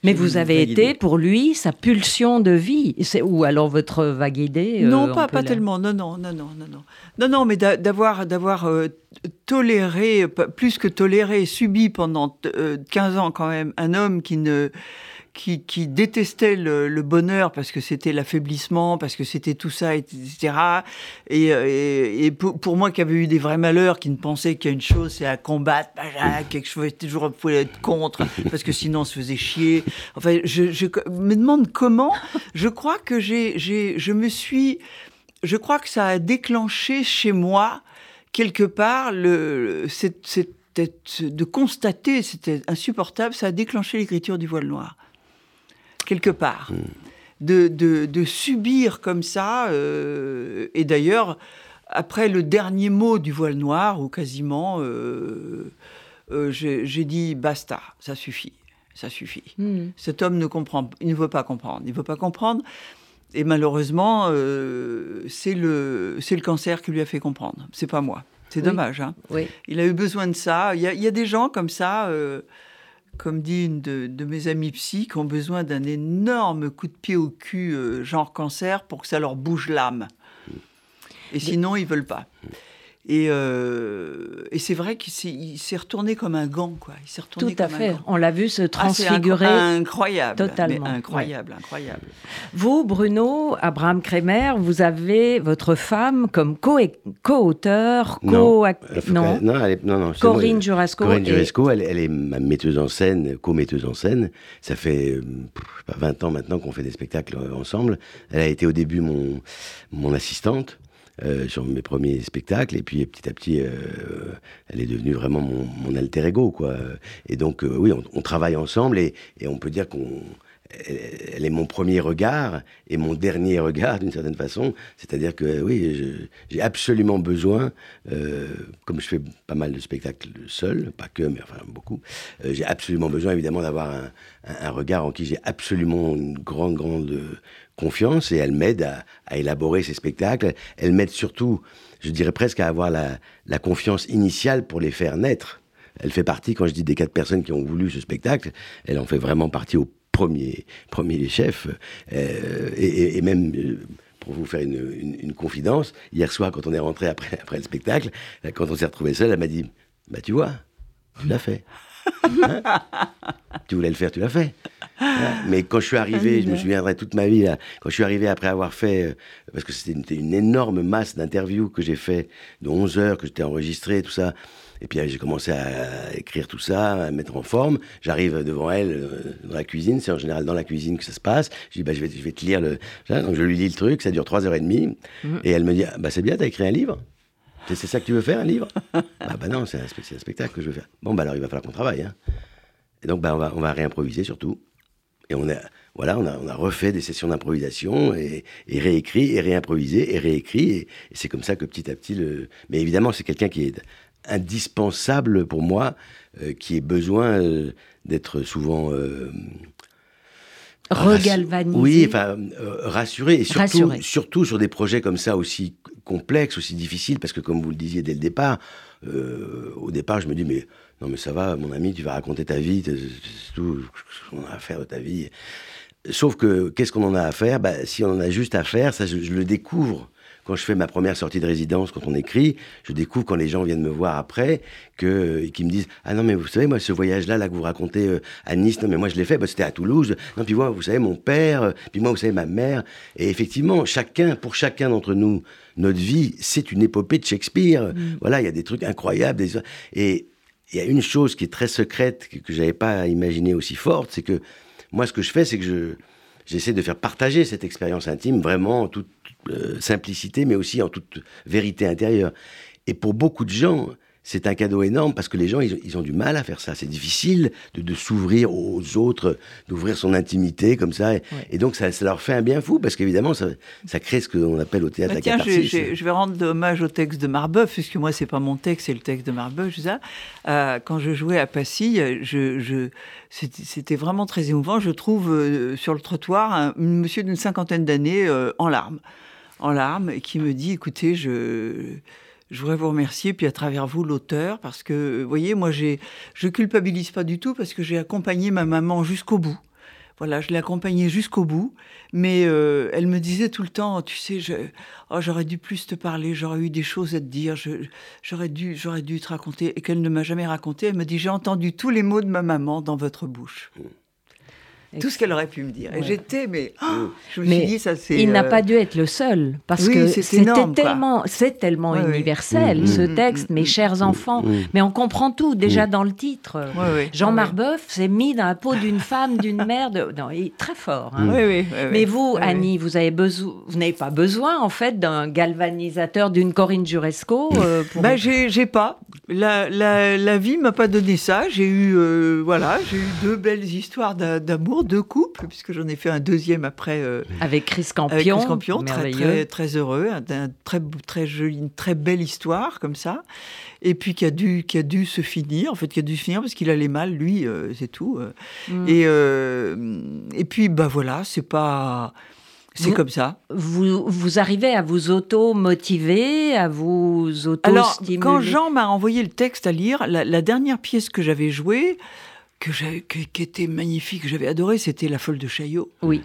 Mais vous avez été pour lui sa pulsion de vie, ou alors votre vague idée Non, pas, pas tellement. Non, non, non, non, non, non. Non, non, mais d'avoir, d'avoir toléré, plus que toléré, subi pendant 15 ans quand même, un homme qui ne qui, détestait le, bonheur parce que c'était l'affaiblissement, parce que c'était tout ça, etc. Et, pour, moi qui avais eu des vrais malheurs, qui ne pensait qu'il y a une chose, c'est à combattre, bah, quelque chose, toujours pouvait être contre, parce que sinon on se faisait chier. Enfin, je, je me demande comment. Je crois que j'ai, je me suis, je crois que ça a déclenché chez moi quelque part le, cette, de constater, c'était insupportable, ça a déclenché l'écriture du voile noir quelque part. De, de, subir comme ça, euh, et d'ailleurs, après le dernier mot du voile noir, ou quasiment, euh, euh, j'ai dit basta, ça suffit, ça suffit. Hmm. Cet homme ne comprend, il ne veut pas comprendre, il ne veut pas comprendre. Et malheureusement, c'est le, le cancer qui lui a fait comprendre. C'est pas moi. C'est dommage. Hein. Oui. Il a eu besoin de ça. Il y a, il y a des gens comme ça comme dit une de, mes amies psy, qui ont besoin d'un énorme coup de pied au cul, euh, genre cancer, pour que ça leur bouge l'âme. Et sinon, ils veulent pas. Et, euh, et c'est vrai qu'il s'est retourné comme un gant, quoi. Il s'est retourné Tout à comme fait. un gant. On l'a vu se Ah, transfigurer. incro- incroyable, totalement, mais incroyable, incroyable. Vous, Bruno, Abraham Kremer, vous avez votre femme comme co- co-auteur, co Euh, faut non, qu'elle- non, elle est- non, non, c'est moi. Corinne Jurasco. Corinne et- elle, elle est ma metteuse en scène, co-metteuse en scène. Ça fait euh, pff, je sais pas, 20 ans maintenant qu'on fait des spectacles euh, ensemble. Elle a été au début mon, mon assistante euh, sur mes premiers spectacles. Et puis petit à petit, euh, elle est devenue vraiment mon, alter ego. Quoi. Et donc, euh, oui, on, travaille ensemble et, et on peut dire qu'on... Elle est mon premier regard et mon dernier regard d'une certaine façon. C'est-à-dire que oui, j'ai absolument besoin, comme je fais pas mal de spectacles seul, pas que, mais enfin beaucoup, j'ai absolument besoin évidemment d'avoir un, un- regard en qui j'ai absolument une grande, grande confiance et elle m'aide à, élaborer ces spectacles. Elle m'aide surtout, je dirais presque, à avoir la, confiance initiale pour les faire naître. Elle fait partie, quand je dis des quatre personnes qui ont voulu ce spectacle, elle en fait vraiment partie au premier, premier chef. Euh, et, même, euh, pour vous faire une, une- une confidence, hier soir, quand on est rentré après, après le spectacle, euh, quand on s'est retrouvé seul, elle m'a dit Bah, tu vois, tu l'as fait. Hein tu voulais le faire, tu l'as fait. Hein Mais quand je suis arrivé, je me souviendrai toute ma vie, là, quand je suis arrivé après avoir fait, euh, parce que c'était une, une énorme masse d'interviews que j'ai fait, de 11 heures, que j'étais enregistré, tout ça. Et puis euh, j'ai commencé à écrire tout ça, à mettre en forme. J'arrive devant elle euh, dans la cuisine, c'est en général dans la cuisine que ça se passe. Je dis, bah, je, vais, je vais te lire le. Donc je lui lis le truc, ça dure 3h30. Et elle me dit, ah, bah, c'est bien, t'as écrit un livre c'est ça que tu veux faire, un livre Ah bah non, c'est un, spectacle que je veux faire. Bon, bah alors il va falloir qu'on travaille. hein. Et donc, bah, on, va, on va réimproviser surtout. Et on a, voilà, on a, on a refait des sessions d'improvisation et, et réécrit et réimprovisé et réécrit. Et, et c'est comme ça que petit à petit, le... mais évidemment, c'est quelqu'un qui est indispensable pour moi, euh, qui ait besoin euh, d'être souvent euh, Regalvanisé. oui, enfin, rassuré, et surtout, Rassuré. surtout sur des projets comme ça aussi complexes, aussi difficiles, parce que comme vous le disiez dès le départ, euh, au départ, je me dis, mais non, mais ça va, mon ami, tu vas raconter ta vie, c'est tout ce qu'on a à faire de ta vie. Sauf que, qu'est-ce qu'on en a à faire? Bah, Si on en a juste à faire, ça, je, le découvre. Quand je fais ma première sortie de résidence, quand on écrit, je découvre quand les gens viennent me voir après, que, et qui me disent Ah non, mais vous savez, moi, ce voyage-là là, que vous racontez euh, à Nice, non, mais moi, je l'ai fait, bah, c'était à Toulouse. Non, puis moi, vous savez, mon père, euh, puis moi, vous savez, ma mère. Et effectivement, chacun, pour chacun d'entre nous, notre vie, c'est une épopée de Shakespeare. Voilà, il y a des trucs incroyables. Des... Et il y a une chose qui est très secrète, que, que j'avais pas imaginé aussi forte, c'est que moi, ce que je fais, c'est que je j'essaie de faire partager cette expérience intime vraiment en toute euh, simplicité, mais aussi en toute vérité intérieure. Et pour beaucoup de gens, c'est un cadeau énorme parce que les gens, ils, ils ont du mal à faire ça. C'est difficile de, de s'ouvrir aux autres, d'ouvrir son intimité comme ça. Et, et donc, ça, ça leur fait un bien fou parce qu'évidemment, ça, ça crée ce qu'on appelle au théâtre Bah tiens, catharsis. je vais rendre hommage au texte de Marbeuf, puisque moi, c'est pas mon texte, c'est le texte de Marbeuf. Ça. Euh, quand je jouais à Passy, je, je- c'était c'était vraiment très émouvant. Je trouve euh, sur le trottoir un, un monsieur d'une cinquantaine d'années euh, en larmes, en larmes, et qui me dit "Écoutez, je je voudrais vous remercier, puis à travers vous, l'auteur, parce que, vous voyez, moi, j'ai, je culpabilise pas du tout, parce que j'ai accompagné ma maman jusqu'au bout. Voilà, je l'ai accompagnée jusqu'au bout, mais euh, elle me disait tout le temps, tu sais, oh, j'aurais dû plus te parler, j'aurais eu des choses à te dire, j'aurais dû, j'aurais dû te raconter, et qu'elle ne m'a jamais raconté. Elle me dit, j'ai entendu tous les mots de ma maman dans votre bouche. Tout ce qu'elle aurait pu me dire. Et j'étais, mais oh, je me Mais suis dit, ça c'est. Il n'a euh, pas dû être le seul, parce oui, que c'est c'était tellement, c'est tellement Ouais, universel Mmh, ce mmh, texte, mmh, mes mmh, chers enfants. mmh. Mais on comprend tout déjà dans le titre. Ouais. Jean. Marbeuf s'est mis dans la peau d'une femme, d'une mère. De... Non, il est très fort. hein. Mais vous. Annie, vous avez besoin, vous n'avez pas besoin en fait d'un galvanisateur, d'une Corinne Juresco euh, pour. Bah, j'ai pas. La, la, la vie m'a pas donné ça. J'ai eu, euh, voilà, j'ai eu deux belles histoires d'a- d'amour, deux couples, puisque j'en ai fait un deuxième après euh, avec Chris Campion, avec Chris Campion, très, merveilleux. très, très heureux, un, un très, joli, une très belle histoire comme ça, et puis qui a dû, qui a dû se finir, en fait, qui a dû se finir parce qu'il allait mal, lui, euh, c'est tout. euh. Mm. Et, et puis, bah voilà, c'est pas. C'est comme ça. Vous, vous arrivez à vous auto-motiver, à vous Alors, auto-stimuler? quand Jean m'a envoyé le texte à lire, la, la dernière pièce que j'avais jouée, que qui était magnifique, que j'avais adoré, c'était La Folle de Chaillot. Oui.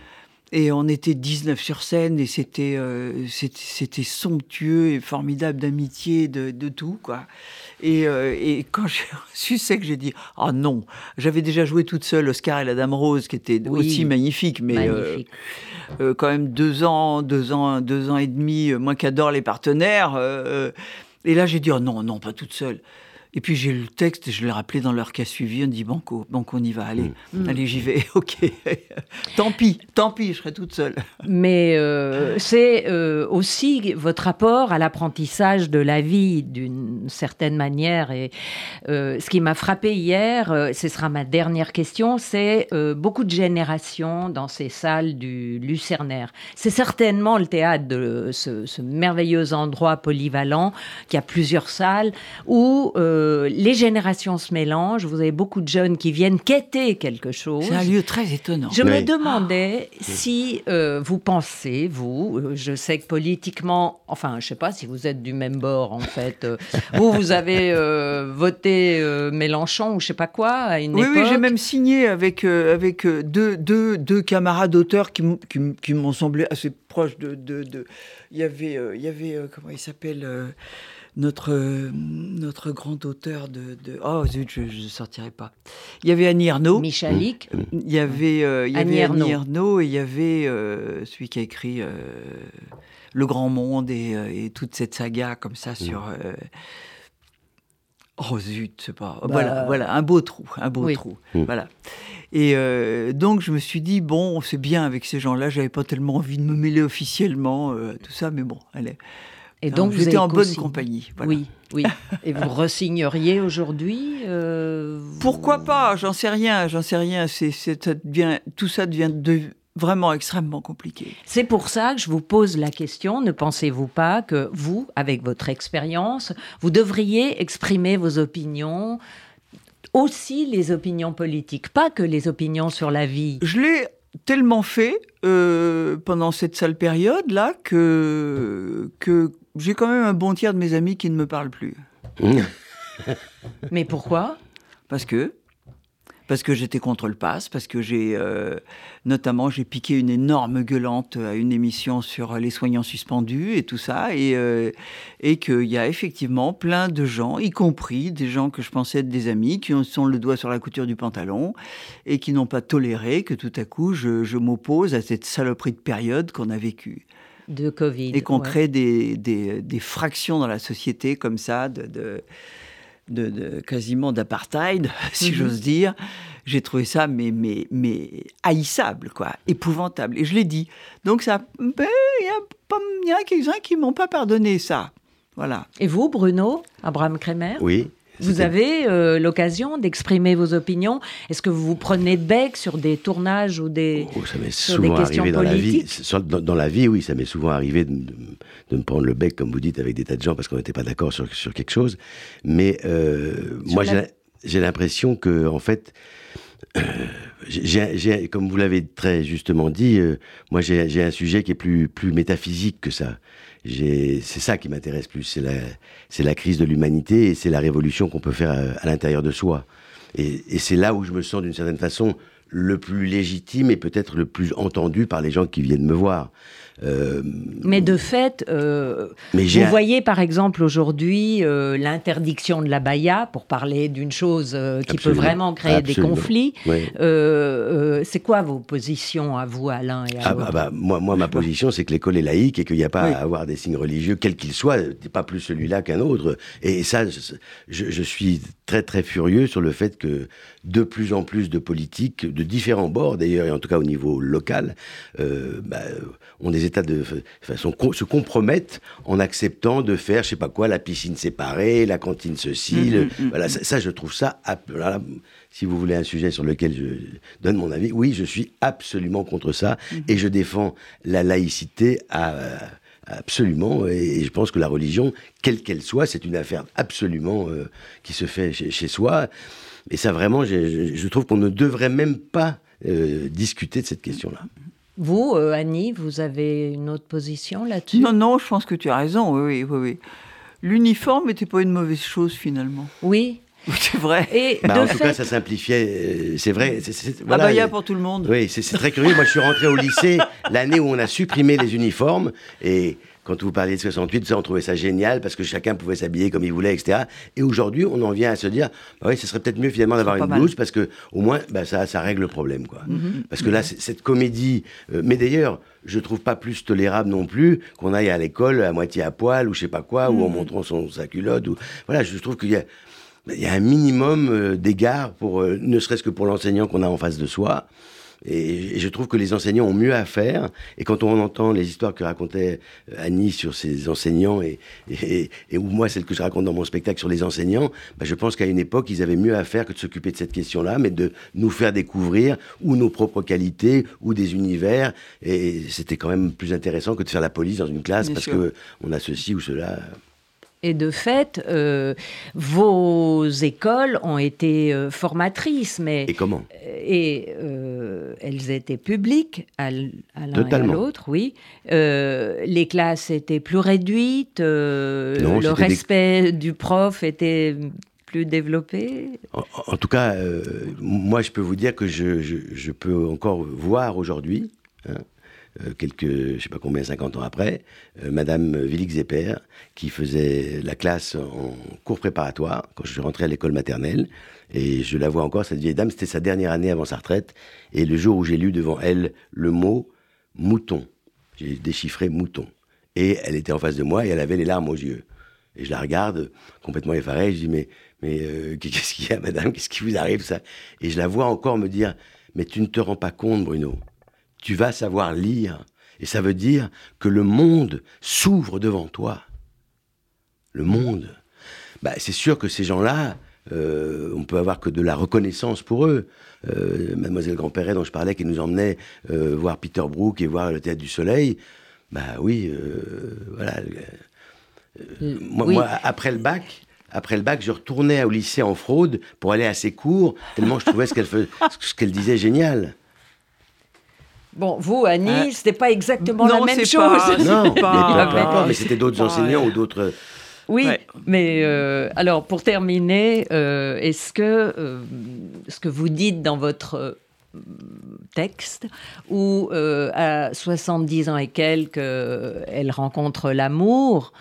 Et on était 19 sur scène et c'était euh, c'était- c'était somptueux et formidable d'amitié, de, de tout, quoi. Et, euh, et quand j'ai reçu ça, que j'ai dit Ah non J'avais déjà joué toute seule Oscar et la Dame Rose, qui était Oui. aussi magnifique, mais euh, Magnifique. euh, quand même deux ans, deux ans, deux ans et demi, moi qui adore les partenaires. et là, j'ai dit, oh non, non, pas toute seule. Et puis j'ai lu le texte et je l'ai rappelé dans l'heure qui a suivi. On dit, banco, banco, on y va, allez, Mm. allez, j'y vais, ok. tant pis, tant pis, je serai toute seule. Mais euh, c'est euh, aussi votre rapport à l'apprentissage de la vie d'une certaine manière. Et euh, ce qui m'a frappé hier, ce sera ma dernière question, c'est beaucoup de générations dans ces salles du Lucernaire. C'est certainement le théâtre de ce, ce merveilleux endroit polyvalent qui a plusieurs salles où euh, les générations se mélangent. Vous avez beaucoup de jeunes qui viennent quêter quelque chose. C'est un lieu très étonnant. Je me demandais si euh, vous pensez, vous, euh, je sais que politiquement, enfin, je sais pas si vous êtes du même bord en fait. euh, vous, vous avez euh, voté euh, Mélenchon ou je sais pas quoi à une Oui, époque. oui, j'ai même signé avec, euh, avec euh, deux, deux, deux camarades auteurs qui, m'ont semblé assez proches de. de, de- Il y avait, euh, il y avait euh, comment il s'appelle euh, notre, notre grand auteur de, de- Oh zut, je ne sortirai pas. Il y avait Annie Ernaux. Michalik. Il y avait, euh, il y Annie avait Annie. Ernaux et il y avait euh, celui qui a écrit euh, Le Grand Monde et, et toute cette saga comme ça sur. euh, Oh zut, c'est pas. Voilà, voilà, un beau trou, un beau Oui. trou. Mm. Voilà. Et euh, donc je me suis dit bon, c'est bien avec ces gens-là. J'avais pas tellement envie de me mêler officiellement, euh, tout ça, mais bon, allez. Et Alors, donc j'étais en bonne compagnie. voilà. Oui, oui. Et vous resigneriez aujourd'hui euh, vous- Pourquoi pas J'en sais rien, j'en sais rien. C'est, c'est- ça devient, tout ça devient de- vraiment extrêmement compliqué. C'est pour ça que je vous pose la question. Ne pensez-vous pas que vous, avec votre expérience, vous devriez exprimer vos opinions, aussi les opinions politiques, pas que les opinions sur la vie? Je l'ai tellement fait euh, pendant cette sale période là que que j'ai quand même un bon tiers de mes amis qui ne me parlent plus. Mmh. Mais pourquoi? Parce que parce que j'étais contre le pass, parce que j'ai euh, notamment j'ai piqué une énorme gueulante à une émission sur les soignants suspendus et tout ça, et, euh, et qu'il y a effectivement plein de gens, y compris des gens que je pensais être des amis, qui ont sont le doigt sur la couture du pantalon et qui n'ont pas toléré que tout à coup je, je m'oppose à cette saloperie de période qu'on a vécue de Covid et qu'on ouais. crée des, des, des fractions dans la société comme ça, de, de, de- de- quasiment d'apartheid, si Mhm. j'ose dire. J'ai trouvé ça mais, mais, mais haïssable, quoi, épouvantable. Et je l'ai dit. Donc ça, ben, il y a pas- il y a quelques-uns qui m'ont pas pardonné ça. Voilà. Et vous, Bruno, Abraham Kremer? Oui. Vous avez euh, l'occasion d'exprimer vos opinions. Est-ce que vous vous prenez de bec sur des tournages ou des... Oh, ça m'est sur des souvent questions arrivé dans la vie. dans, dans la vie, oui, ça m'est souvent arrivé de, me prendre le bec, comme vous dites, avec des tas de gens parce qu'on n'était pas d'accord sur, sur quelque chose. Mais euh, moi, la- j'ai- l'impression que, en fait, euh, comme vous l'avez très justement dit, euh, moi, j'ai, j'ai un sujet qui est plus, plus métaphysique que ça. C'est ça qui m'intéresse plus. C'est la, la crise de l'humanité et c'est la révolution qu'on peut faire à, à l'intérieur de soi. Et, et c'est là où je me sens d'une certaine façon le plus légitime et peut-être le plus entendu par les gens qui viennent me voir. Euh, Mais de fait, euh, mais vous voyez par exemple aujourd'hui euh, l'interdiction de la baya, pour parler d'une chose euh, qui peut vraiment créer Absolument. des conflits. C'est quoi vos positions à vous, Alain et à Ah, l'autre bah, bah, moi, moi, ma position, c'est que l'école est laïque et qu'il n'y a pas Oui. à avoir des signes religieux, quels qu'ils soient, pas plus celui-là qu'un autre. Et ça, je suis très, très furieux sur le fait que de plus en plus de politiques, de différents bords d'ailleurs, et en tout cas au niveau local, euh, bah, ont des états de façon se compromettent en acceptant de faire, je sais pas quoi, la piscine séparée, la cantine ceci. Mhm, le- mhm, voilà, ça, ça, je trouve ça. voilà, si vous voulez un sujet sur lequel je donne mon avis, oui, je suis absolument contre ça et je défends la laïcité à, absolument. Et, je pense que la religion, quelle qu'elle soit, c'est une affaire absolument euh, qui se fait chez, chez soi. Et ça, vraiment, je, trouve qu'on ne devrait même pas euh, discuter de cette question-là. Vous, euh, Annie, vous avez une autre position là-dessus? Non, non, je pense que tu as raison. Oui, oui. oui. L'uniforme n'était pas une mauvaise chose finalement. Oui. C'est vrai. Et Bah, de en tout cas, ça simplifiait. euh, C'est vrai. c'est- c'est- Ah voilà. bah, il y a pour tout le monde. Oui, c'est très curieux. Moi, je suis rentré au lycée l'année où on a supprimé les uniformes. Et quand vous parliez de 68, ça, on trouvait ça génial parce que chacun pouvait s'habiller comme il voulait, etc. Et aujourd'hui, on en vient à se dire, bah oui, ce serait peut-être mieux finalement d'avoir une mal. blouse parce que au moins, bah, ça, ça règle le problème, quoi. Mhm. Parce que là, c'est- cette comédie. euh, mais d'ailleurs, je trouve pas plus tolérable non plus qu'on aille à l'école à moitié à poil ou je sais pas quoi, ou en Mhm. montrant son sa culotte. Ou voilà, je trouve qu'il y a il y a un minimum euh, d'égards pour, euh, ne serait-ce que pour l'enseignant qu'on a en face de soi. Et, je trouve que les enseignants ont mieux à faire. Et quand on entend les histoires que racontait euh, Annie sur ses enseignants et, et, et ou moi celles que je raconte dans mon spectacle sur les enseignants, bah, je pense qu'à une époque ils avaient mieux à faire que de s'occuper de cette question-là, mais de nous faire découvrir ou nos propres qualités ou des univers. Et c'était quand même plus intéressant que de faire la police dans une classe Bien parce sûr. que on a ceci ou cela. Et de fait, euh, vos écoles ont été euh, formatrices, mais Et comment? et euh, elles étaient publiques à, l'un et à l'autre, oui. Les classes étaient plus réduites, Non, le des- respect du prof était plus développé? En, en tout cas, moi, je peux vous dire que je, je, je peux encore voir aujourd'hui, hein, quelques, je sais pas combien, 50 ans après, euh, Madame Willig-Zepper, qui faisait la classe en cours préparatoire, quand je rentré à l'école maternelle, et je la vois encore, cette vieille dame, c'était sa dernière année avant sa retraite, et le jour où j'ai lu devant elle le mot mouton, j'ai déchiffré mouton, et elle était en face de moi, et elle avait les larmes aux yeux. Et je la regarde, complètement effarée, je dis, mais, mais euh, qu'est-ce qu'il y a, madame? Qu'est-ce qui vous arrive, ça? Et je la vois encore me dire, mais tu ne te rends pas compte, Bruno. Tu vas savoir lire. Et ça veut dire que le monde s'ouvre devant toi. Le monde. Bah, c'est sûr que ces gens-là, euh, on peut avoir que de la reconnaissance pour eux. Euh, Mademoiselle Grandperret, dont je parlais, qui nous emmenait euh, voir Peter Brook et voir le Théâtre du Soleil, bah oui, euh, voilà. Euh, Moi, oui. moi, après le bac, après le bac, je retournais au lycée en fraude pour aller à ses cours, tellement je trouvais ce qu'elle fais- ce qu'elle disait génial. Bon, vous, Annie, Hein c'était pas exactement Non, la même chose. pas- Non, pas- mais c'était d'autres enseignants ou d'autres. Oui, Ouais. mais euh, alors pour terminer, euh, est-ce que euh, ce que vous dites dans votre euh, texte, où euh, à 70 ans et quelques, euh, elle rencontre l'amour,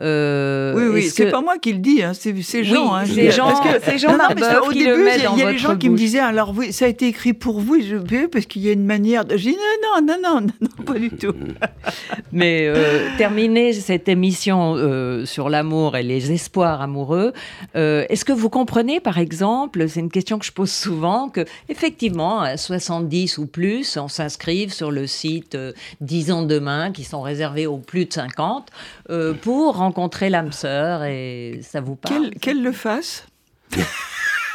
euh, Oui, oui, c'est que- pas moi qui le dis, hein, c'est c'est Jean. Oui, hein, c'est je- Jean- parce que- c'est Jean Non, non, mais Marbeuf ça, au qui le début, il y a- des gens qui me disaient, alors oui, ça a été écrit pour vous, je parce qu'il y a une manière. De... Je dis non, non, non, non, non, pas du tout. Mais euh, terminer cette émission euh, sur l'amour et les espoirs amoureux, est-ce que vous comprenez, par exemple, c'est une question que je pose souvent, que effectivement, à 70 ou plus, on s'inscrive sur le site euh, 10 ans demain, qui sont réservés aux plus de 50, euh, pour rencontrer l'âme sœur, et ça vous parle Qu'elle qu'elle le fasse,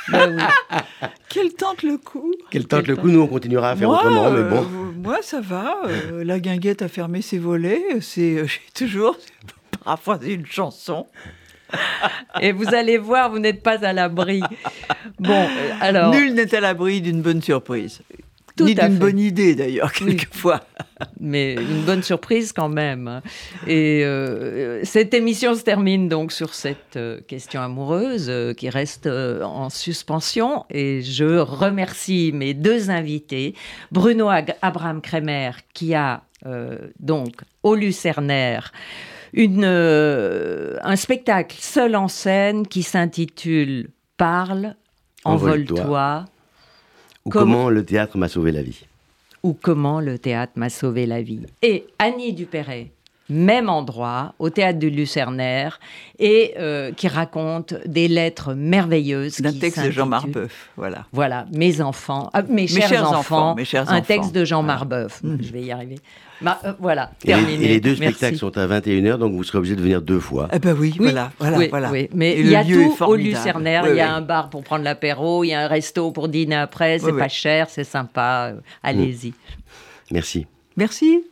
Ben oui. qu'elle tente le coup. Quel tente le coup, nous on continuera à faire moi, autrement, mais euh, bon. moi, ça va. euh, la guinguette a fermé ses volets. C'est, euh, j'ai toujours paraphrasé une chanson. Et vous allez voir, vous n'êtes pas à l'abri. Bon, euh, alors... Nul n'est à l'abri d'une bonne surprise. Tout Ni d'une bonne idée, d'ailleurs, quelquefois. mais une bonne surprise quand même. Et euh, cette émission se termine donc sur cette euh, question amoureuse euh, qui reste en suspension. Et je remercie mes deux invités, Bruno Abraham Kremer, qui a euh, donc au Lucernaire une, euh, un spectacle seul en scène qui s'intitule Parle, Envole-toi. envole-toi Ou comment- comment le théâtre m'a sauvé la vie. ou comment le théâtre m'a sauvé la vie. Et Annie Dupéret, même endroit, au théâtre du Lucernaire, et euh, qui raconte des lettres merveilleuses. D'un texte de Jean Marbeuf, voilà. Voilà, mes enfants, ah, mes, chers, chers enfants, enfants, mes chers un enfants. texte de Jean. Marbeuf. Mhm. Je vais y arriver. Ma- euh, voilà, Et les, terminé. et les deux Merci. spectacles sont à 21h, donc vous serez obligé de venir deux fois. Eh ben oui, Oui, voilà, voilà, oui, voilà. oui. Mais il le y a lieu est tout au formidable. Lucernaire. Oui, il y a oui. un bar pour prendre l'apéro, il y a un resto pour dîner après. C'est Oui, pas oui. cher, c'est sympa. euh, Allez-y. Merci. Merci.